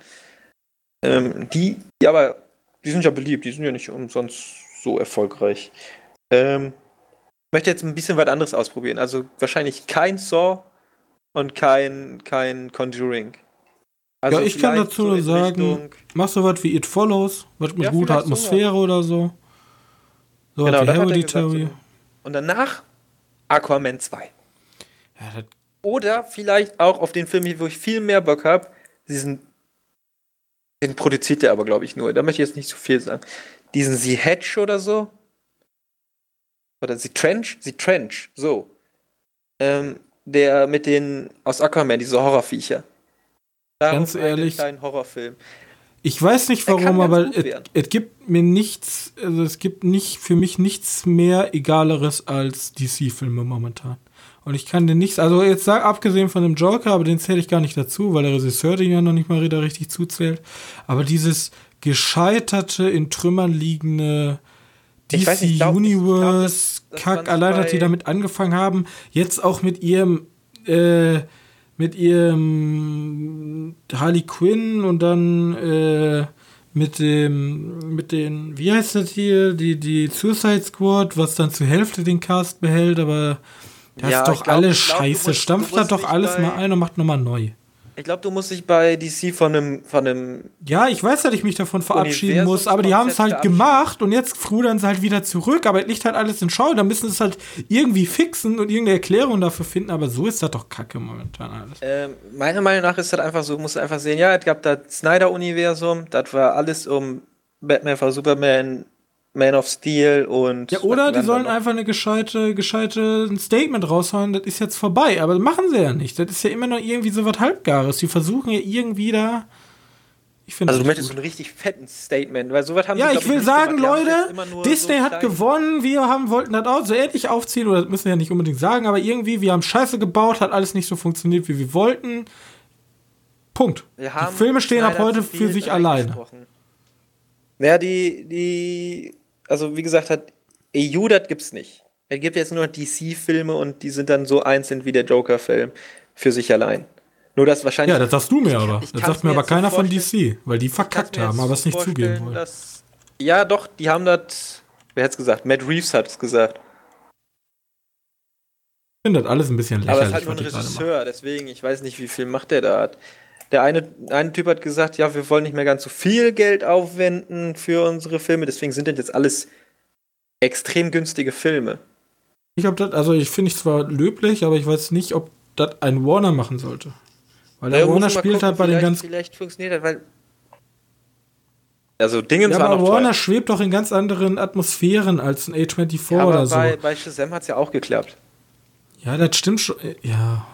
Ähm, die, ja, aber die sind ja beliebt, die sind ja nicht umsonst so erfolgreich. Ähm, ich möchte jetzt ein bisschen was anderes ausprobieren. Also wahrscheinlich kein Saw und kein, kein Conjuring. Also ja, ich kann dazu nur in sagen, Richtung- mach so was wie It Follows, was mit Ja, guter Atmosphäre oder so. So Genau, wie das hat gesagt, Hereditary. so. Und danach Aquaman 2. Ja, das, Oder vielleicht auch auf den Film, hier, wo ich viel mehr Bock habe, diesen. Den produziert er aber, glaube ich, nur. Da möchte ich jetzt nicht so viel sagen. Diesen The Hedge oder so. Oder The Trench? The Trench, so. Ähm, der mit den aus Aquaman, diese Horrorviecher. Darum Ganz ehrlich, kleinen Horrorfilm. ich weiß nicht warum, aber es gibt mir nichts, also es gibt nicht für mich nichts mehr egaleres als DC-Filme momentan. Und ich kann dir nichts, also jetzt sag, abgesehen von dem Joker, aber den zähle ich gar nicht dazu, weil der Regisseur den ja noch nicht mal wieder richtig zuzählt. Aber dieses gescheiterte, in Trümmern liegende Ich DC weiß nicht, ich glaub- ich glaub, Universe, das- das Kack, fand's allein, dass die damit angefangen haben, jetzt auch mit ihrem, äh, mit ihrem Harley Quinn und dann, äh, mit dem, mit den, wie heißt das hier, die, die Suicide Squad, was dann zur Hälfte den Cast behält, aber das Ja, ist doch glaub- alles scheiße. musst- Stampft musst doch alles mal ein und macht nochmal neu. Ich glaube, du musst dich bei DC von einem, von einem Ja, ich weiß, dass ich mich davon verabschieden muss, aber die haben es halt gemacht und jetzt rudern sie halt wieder zurück, aber es liegt halt alles in Schau, dann müssen sie es halt irgendwie fixen und irgendeine Erklärung dafür finden, aber so ist das doch kacke momentan alles. Ähm, meiner Meinung nach ist das einfach so, musst du einfach sehen, ja, es gab das Snyder-Universum, das war alles um Batman vs. Superman, Man of Steel und. Ja, oder die sollen einfach eine gescheite, gescheite ein Statement raushauen, das ist jetzt vorbei, aber das machen sie ja nicht. Das ist ja immer noch irgendwie so was Halbgares. Die versuchen ja irgendwie da. Ich finde Also, das du möchtest so einen richtig fetten Statement, weil sowas haben Ja, sie, ich will nicht sagen. Die Leute, Disney so hat gewonnen, wir haben, wollten das auch so ähnlich aufziehen, oder das müssen wir ja nicht unbedingt sagen, aber irgendwie, wir haben Scheiße gebaut, hat alles nicht so funktioniert, wie wir wollten. Punkt. Die Filme stehen ab heute für sich alleine. Ja, die, die, also wie gesagt, hat EU, das gibt's nicht. Es gibt jetzt nur DC-Filme und die sind dann so einzeln wie der Joker-Film für sich allein. Nur das wahrscheinlich. Ja, das sagst du mir aber. ich Das sagt mir aber keiner von DC, weil die Ich verkackt haben, aber es nicht zugeben wollen. dass- Ja, doch, die haben das. Wer hat's gesagt? Matt Reeves hat es gesagt. Ich finde das alles ein bisschen Aber es lächerlich, ist halt nur ein. Regisseur, deswegen, ich weiß nicht, wie viel Macht der da hat. Der eine, eine Typ hat gesagt, ja, wir wollen nicht mehr ganz so viel Geld aufwenden für unsere Filme, deswegen sind das jetzt alles extrem günstige Filme. Ich glaube, das, also ich finde ich zwar löblich, aber ich weiß nicht, ob das ein Warner machen sollte. Weil der Ja, Warner spielt gucken, halt bei den vielleicht- ganz. Vielleicht funktioniert das, weil. Also, Dingens Ja, aber Warner teuer. schwebt doch in ganz anderen Atmosphären als ein A24 Ja, oder aber so. bei, bei Shazam hat es ja auch geklappt. Ja, das stimmt schon. Ja.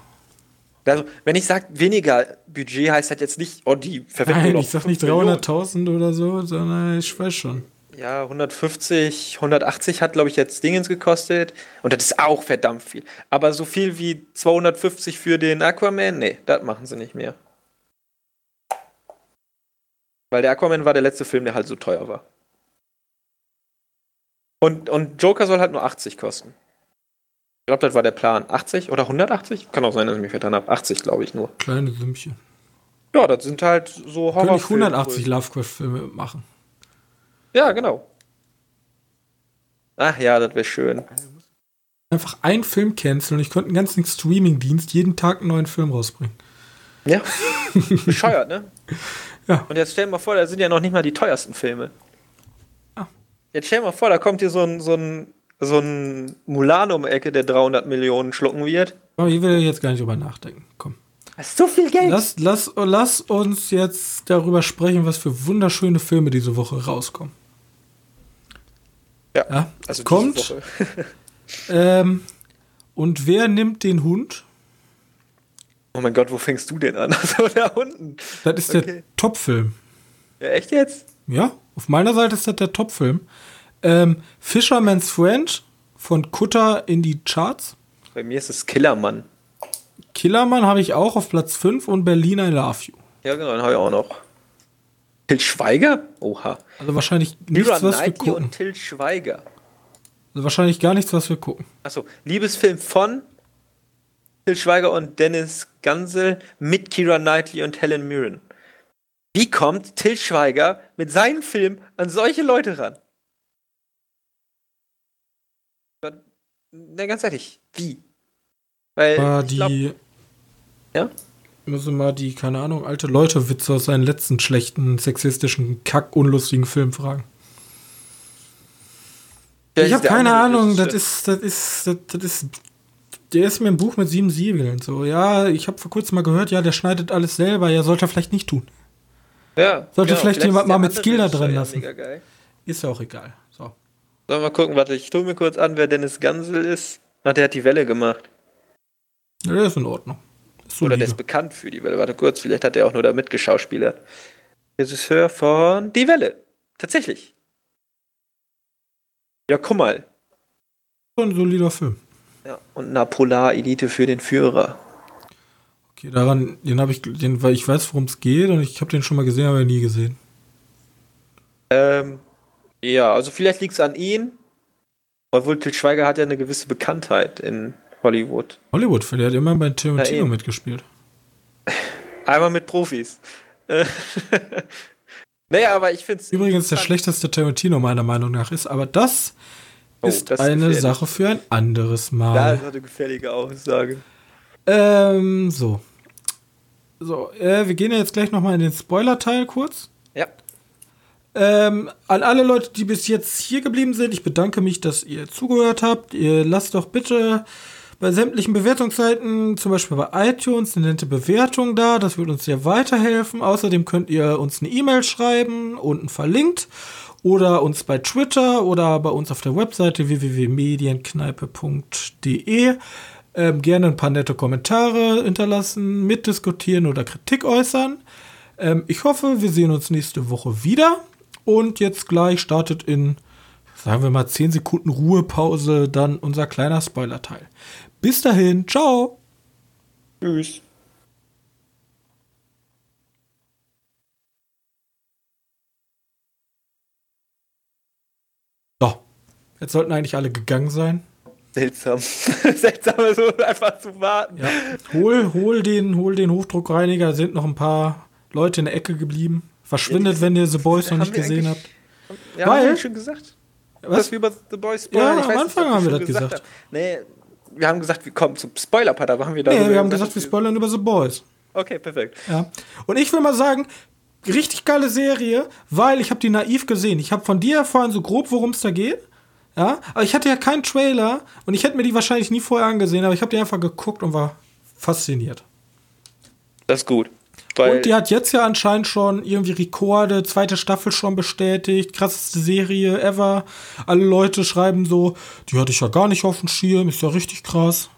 Also, wenn ich sage, weniger Budget, heißt das jetzt nicht, oh, die verwenden Nein, ich sag nicht 5 Millionen. 300.000 oder so, sondern ich weiß schon. Ja, 150, 180 hat, glaube ich, jetzt Dingens gekostet. Und das ist auch verdammt viel. Aber so viel wie 250 für den Aquaman, nee, das machen sie nicht mehr. Weil der Aquaman war der letzte Film, der halt so teuer war. Und, und Joker soll halt nur 80 kosten. Ich glaube, das war der Plan. 80 oder 180? Kann auch sein, dass ich mich vertan habe. 80, glaube ich nur. Kleine Sümmchen. Ja, das sind halt so Könnte ich Horrorfilme. 180 Lovecraft-Filme machen. Ja, genau. Ach ja, das wäre schön. Einfach einen Film canceln und ich könnte einen ganzen Streaming-Dienst jeden Tag einen neuen Film rausbringen. Ja. Bescheuert, ne? Ja. Und jetzt stell dir mal vor, da sind ja noch nicht mal die teuersten Filme. Ah. Jetzt stell dir mal vor, da kommt hier so ein, so ein, so ein Mulan um die Ecke, der 300 Millionen schlucken wird. Aber ich will jetzt gar nicht drüber nachdenken. Komm. Das ist so viel Geld. Lass, lass, lass uns jetzt darüber sprechen, was für wunderschöne Filme diese Woche rauskommen. ja. Ja, Also kommt. Woche. Ähm, und wer nimmt den Hund? Oh mein Gott, wo fängst du denn an? Also da unten. Das ist Okay. der Top-Film. Ja, echt jetzt? Ja, auf meiner Seite ist das der Top-Film. Ähm, Fisherman's Friend von Kutter in die Charts. Bei mir ist es Killermann. Killermann habe ich auch auf Platz 5 und Berlin I Love You. Ja, genau, den habe ich auch noch. Till Schweiger? Oha. Also wahrscheinlich nichts, Mira was wir Knightley gucken. und Till Schweiger. Also wahrscheinlich gar nichts, was wir gucken. Achso, Liebesfilm von Till Schweiger und Dennis Gansel mit Kira Knightley und Helen Mirren. Wie kommt Till Schweiger mit seinem Film an solche Leute ran? Na, ganz ehrlich, wie? Weil, Mal ich glaub, die, ja? müssen mal die, keine Ahnung, alte Leute-Witze aus seinen letzten schlechten, sexistischen, kack-unlustigen Filmen fragen. Vielleicht ich habe keine Ahnung, das ist, das ist, das, das ist, der ist mir ein Buch mit sieben Siegeln. So, ja, ich habe vor kurzem mal gehört, ja, der schneidet alles selber, ja, sollte er vielleicht nicht tun. Ja, Sollte vielleicht jemand mal mit Skill da drin lassen. Ist ja auch egal. So. Sollen wir mal gucken, warte, ich tue mir kurz an, wer Dennis Gansel ist. Ach, der hat die Welle gemacht. Ja, der ist in Ordnung. Ist Oder der ist bekannt für die Welle. Warte kurz, vielleicht hat er auch nur da mitgeschauspielert. Regisseur von Die Welle. Tatsächlich. Ja, guck mal. ein solider Film. Ja, und Napolar Elite für den Führer. Okay, daran, den habe ich, den, weil ich weiß, worum es geht und ich habe den schon mal gesehen, aber nie gesehen. Ähm, ja, also vielleicht liegt es an ihn. Obwohl Til Schweiger hat ja eine gewisse Bekanntheit in Hollywood. Hollywood-Film, der hat immer bei Tarantino eben. mitgespielt. Einmal mit Profis. Naja, aber ich finde es. Übrigens der schlechteste Tarantino meiner Meinung nach ist, aber das Oh, ist das ist eine gefährlich. Sache für ein anderes Da Mal. ist eine gefährliche Aussage. Ähm, so. So, äh, wir gehen ja jetzt gleich nochmal in den Spoiler-Teil kurz. Ja. Ähm, an alle Leute, die bis jetzt hier geblieben sind, ich bedanke mich, dass ihr zugehört habt. Ihr lasst doch bitte bei sämtlichen Bewertungsseiten, zum Beispiel bei iTunes, eine nette Bewertung da. Das würde uns sehr weiterhelfen. Außerdem könnt ihr uns eine E-Mail schreiben, unten verlinkt. Oder uns bei Twitter oder bei uns auf der Webseite www.medienkneipe.de ähm, gerne ein paar nette Kommentare hinterlassen, mitdiskutieren oder Kritik äußern. Ähm, ich hoffe, wir sehen uns nächste Woche wieder. Und jetzt gleich startet in, sagen wir mal, 10 Sekunden Ruhepause dann unser kleiner Spoiler-Teil. Bis dahin, ciao! Tschüss. So, jetzt sollten eigentlich alle gegangen sein. Seltsam. Seltsam, so einfach zu warten. Ja. Hol, hol, den, hol den Hochdruckreiniger, sind noch ein paar Leute in der Ecke geblieben. Verschwindet, Ja, wenn ihr The Boys noch nicht gesehen habt. Ja, Weil- haben wir schon gesagt? Was? Dass wir über The Boys Ja, Ich am Anfang wir haben wir das gesagt. haben. Nee, wir haben gesagt, wir kommen zum Spoiler-Part, aber haben wir da. Nee, wir haben gesagt, wir spoilern über The Boys. Okay, perfekt. Ja. Und ich will mal sagen, richtig geile Serie, weil ich habe die naiv gesehen. Ich habe von dir erfahren so grob, worum es da geht. Ja, aber ich hatte ja keinen Trailer und ich hätte mir die wahrscheinlich nie vorher angesehen, aber ich habe die einfach geguckt und war fasziniert. Das ist gut. Weil, und die hat jetzt ja anscheinend schon irgendwie Rekorde, zweite Staffel schon bestätigt, krasseste Serie ever. Alle Leute schreiben so, die hatte ich ja gar nicht auf dem Schirm, ist ja richtig krass.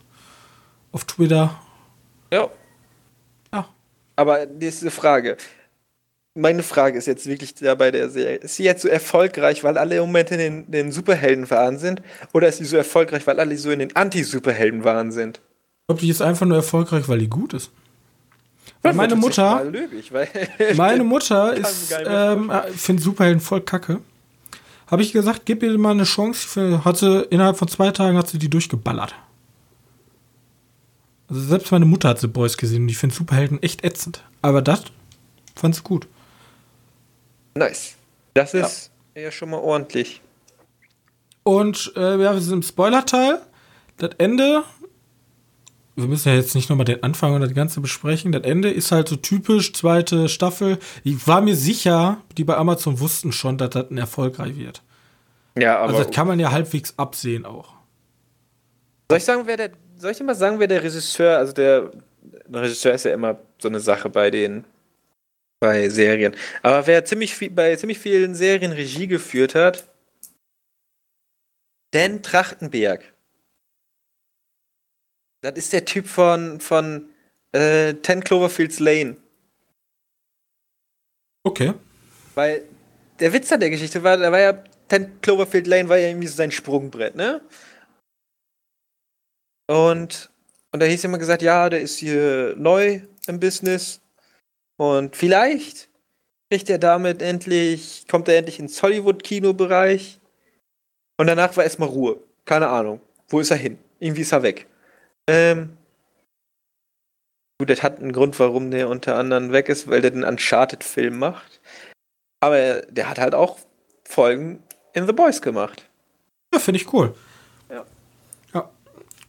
Auf Twitter. ja. Ja. Aber nächste Frage. Meine Frage ist jetzt wirklich da bei der Serie. Ist sie jetzt so erfolgreich, weil alle im Moment in den, den Superheldenwahn sind? Oder ist sie so erfolgreich, weil alle so in den Anti-Superheldenwahn sind? Ich glaube, die ist einfach nur erfolgreich, weil die gut ist. Weil meine Mutter, löblich, weil meine Mutter ist, ähm, findet Superhelden voll kacke. Habe ich gesagt, gib ihr mal eine Chance. Für, hat sie, innerhalb von zwei Tagen hat sie die durchgeballert. Also selbst meine Mutter hat The Boys gesehen und ich finde Superhelden echt ätzend. Aber das fand sie gut. Nice. Das ist ja. schon mal ordentlich. Und äh, ja, wir sind im Spoiler-Teil. Das Ende, wir müssen ja jetzt nicht nochmal den Anfang und das Ganze besprechen. Das Ende ist halt so typisch, zweite Staffel. Ich war mir sicher, die bei Amazon wussten schon, dass das ein erfolgreich wird. Ja, aber. Also das kann man ja halbwegs absehen auch. Soll ich sagen, wer der. Soll ich dir mal sagen, wer der Regisseur, also der, der Regisseur ist ja immer so eine Sache bei den bei Serien. Aber wer ziemlich viel, bei ziemlich vielen Serien Regie geführt hat, Dan Trachtenberg. Das ist der Typ von, von äh, Ten Cloverfields Lane. Okay. Weil der Witz an der Geschichte war, da war ja Ten Cloverfield Lane war ja irgendwie so sein Sprungbrett, ne? Und, und da hieß immer gesagt, ja, der ist hier neu im Business und vielleicht kriegt er damit endlich, kommt er endlich ins Hollywood-Kino-Bereich und danach war erstmal Ruhe. Keine Ahnung. Wo ist er hin? Irgendwie ist er weg. Ähm, gut, das hat einen Grund, warum der unter anderem weg ist, weil der den Uncharted-Film macht. Aber der hat halt auch Folgen in The Boys gemacht. Ja, finde ich cool. Ja. Ja.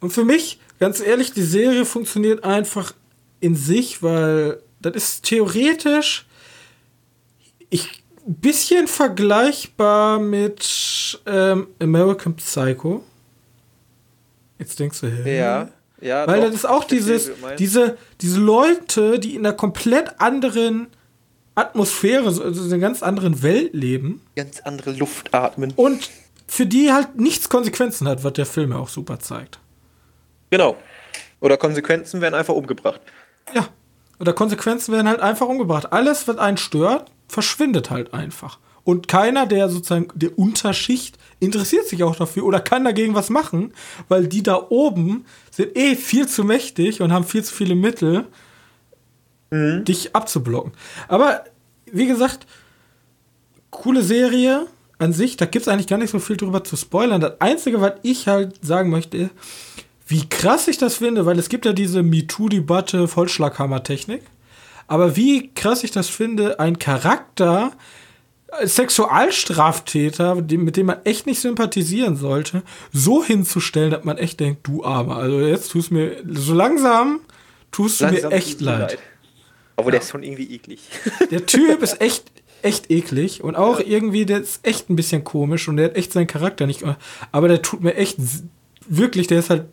Und für mich, ganz ehrlich, die Serie funktioniert einfach in sich, weil das ist theoretisch ich ein bisschen vergleichbar mit ähm, American Psycho. Jetzt denkst du, hä? Ja, ja. Weil doch, das ist auch dieses, diese, diese Leute, die in einer komplett anderen Atmosphäre, so- also in einer ganz anderen Welt leben ganz andere Luft atmen. und für die halt nichts Konsequenzen hat, was der Film ja auch super zeigt. Genau. Oder Konsequenzen werden einfach umgebracht. Ja. Oder Konsequenzen werden halt einfach umgebracht. Alles, was einen stört, verschwindet halt einfach. Und keiner der sozusagen der Unterschicht interessiert sich auch dafür oder kann dagegen was machen, weil die da oben sind eh viel zu mächtig und haben viel zu viele Mittel, dich abzublocken. Aber wie gesagt, coole Serie an sich, da gibt es eigentlich gar nicht so viel drüber zu spoilern. Das Einzige, was ich halt sagen möchte, wie krass ich das finde, weil es gibt ja diese MeToo-Debatte, Vollschlaghammer-Technik. Aber wie krass ich das finde, ein Charakter, Sexualstraftäter, mit dem man echt nicht sympathisieren sollte, so hinzustellen, dass man echt denkt, du Armer. Also jetzt tust mir, so langsam tust du Langsam mir echt mir leid. Aber der ist schon irgendwie eklig. Der Typ ist echt, echt eklig und auch irgendwie, der ist echt ein bisschen komisch und der hat echt seinen Charakter nicht. Aber der tut mir echt wirklich, der ist halt,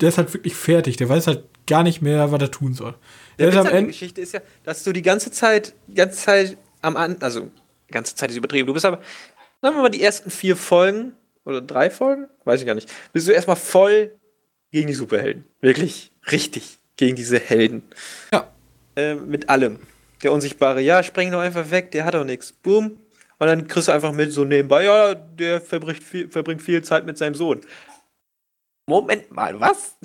der ist halt wirklich fertig. Der weiß halt gar nicht mehr, was er tun soll. Der Der ist am Ende. Geschichte ist ja, dass du die ganze Zeit, die ganze Zeit am An, also die ganze Zeit ist übertrieben. Du bist aber, sagen wir mal, die ersten vier Folgen oder drei Folgen, weiß ich gar nicht, bist du erstmal voll gegen die Superhelden. Wirklich, richtig gegen diese Helden. Ja. Ähm, mit allem. Der Unsichtbare, ja, spreng doch einfach weg, der hat doch nichts. Boom. Und dann kriegst du einfach mit so nebenbei, ja, der verbringt viel, verbringt viel Zeit mit seinem Sohn. Moment mal, was?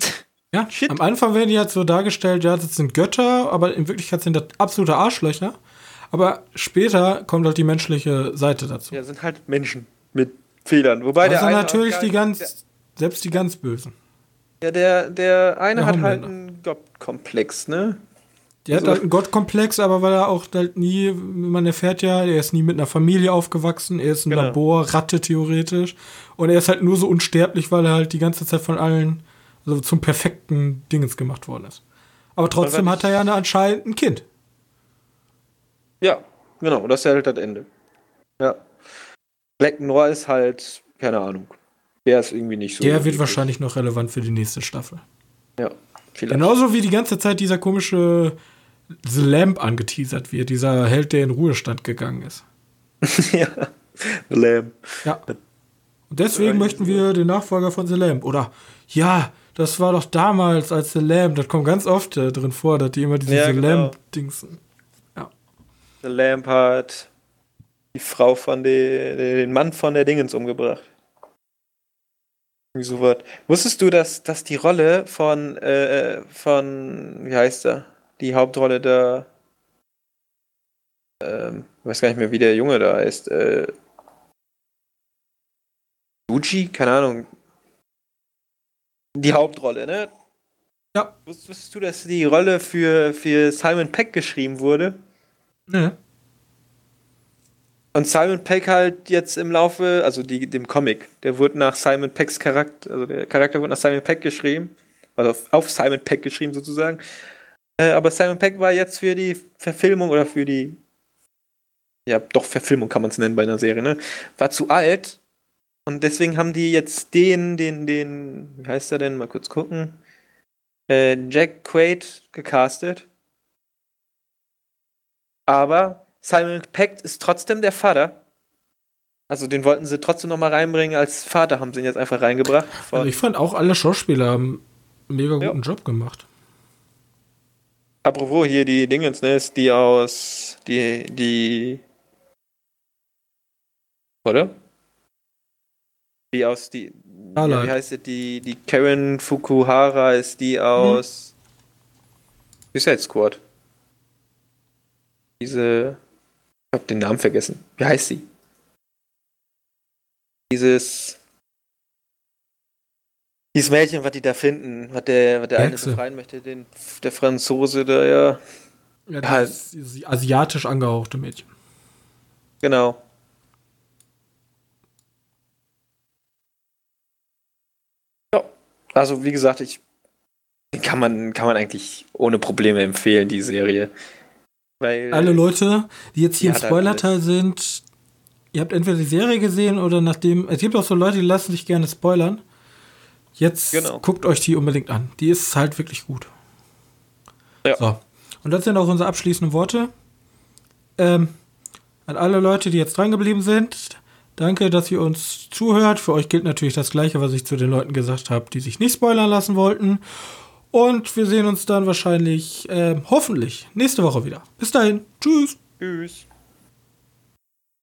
Ja, Shit. am Anfang werden die halt so dargestellt, ja, das sind Götter, aber in Wirklichkeit sind das absolute Arschlöcher. Aber später kommt halt die menschliche Seite dazu. Ja, sind halt Menschen mit Fehlern. Wobei der also eine natürlich die ganz, selbst die ganz Bösen. Ja, der, der eine Der hat halt einen Gottkomplex, ne? Der hat Also- halt einen Gottkomplex, aber weil er auch halt nie, man erfährt ja, er ist nie mit einer Familie aufgewachsen, er ist ein Genau. Labor, Ratte theoretisch. Und er ist halt nur so unsterblich, weil er halt die ganze Zeit von allen also zum perfekten Dingens gemacht worden ist. Aber trotzdem hat er ja eine, anscheinend ein Kind. Ja, genau, und das ist halt das Ende. Ja. Black Noir ist halt, keine Ahnung. Der ist irgendwie nicht so. Der wird wahrscheinlich noch relevant für die nächste Staffel. Ja, vielleicht. Genauso wie die ganze Zeit dieser komische The Lamp angeteasert wird, dieser Held, der in Ruhestand gegangen ist. ja. The Lamb. Ja. Und deswegen möchten wir den Nachfolger von The Lamp. Oder, ja, das war doch damals als The Lamp. Das kommt ganz oft äh, drin vor, dass die immer diese Ja, The genau. Lamp-Dingsen. The Lamb hat die Frau von den, den Mann von der Dingens umgebracht. Irgendwie so was. Wusstest du, dass, dass die Rolle von, äh, von, wie heißt er? Die Hauptrolle da, ähm, ich weiß gar nicht mehr, wie der Junge da heißt, äh, Gucci? Keine Ahnung. Die Hauptrolle, ne? Ja. Wusst- Wusstest du, dass die Rolle für, für Simon Peck geschrieben wurde? Ne? Und Simon Peck halt jetzt im Laufe, also die, dem Comic, der wurde nach Simon Pecks Charakter, also der Charakter wurde nach Simon Peck geschrieben, also auf, auf Simon Peck geschrieben sozusagen. Äh, aber Simon Peck war jetzt für die Verfilmung oder für die, ja doch Verfilmung kann man es nennen bei einer Serie, ne? War zu alt Und deswegen haben die jetzt den, den, den, wie heißt er denn? Mal kurz gucken. Äh, Jack Quaid gecastet. Aber Simon Peck ist trotzdem der Vater. Also den wollten sie trotzdem noch mal reinbringen als Vater, haben sie ihn jetzt einfach reingebracht. Also ich fand auch alle Schauspieler haben einen mega guten ja. Job gemacht. Apropos hier die Dingens, ne, ist die aus die die oder? Die aus die ja, wie heißt sie die die Karen Fukuhara ist die aus hm. Suicide Squad. Diese ich hab den Namen vergessen. Wie heißt sie? Dieses dieses Mädchen, was die da finden, was der, was der eine befreien möchte, den, der Franzose, der ja. Ja, das halt, ist asiatisch angehauchte Mädchen. Genau. Ja, also wie gesagt, ich kann man, kann man eigentlich ohne Probleme empfehlen, die Serie. Weil, Alle Leute, die jetzt hier im Spoilerteil sind, ihr habt entweder die Serie gesehen oder nachdem. Es gibt auch so Leute, die lassen sich gerne spoilern. Jetzt genau. guckt euch die unbedingt an. Die ist halt wirklich gut. Ja. So. Und das sind auch unsere abschließenden Worte. Ähm, an alle Leute, die jetzt drangeblieben sind, danke, dass ihr uns zuhört. Für euch gilt natürlich das Gleiche, was ich zu den Leuten gesagt habe, die sich nicht spoilern lassen wollten. Und wir sehen uns dann wahrscheinlich, äh, hoffentlich, nächste Woche wieder. Bis dahin. Tschüss. Tschüss.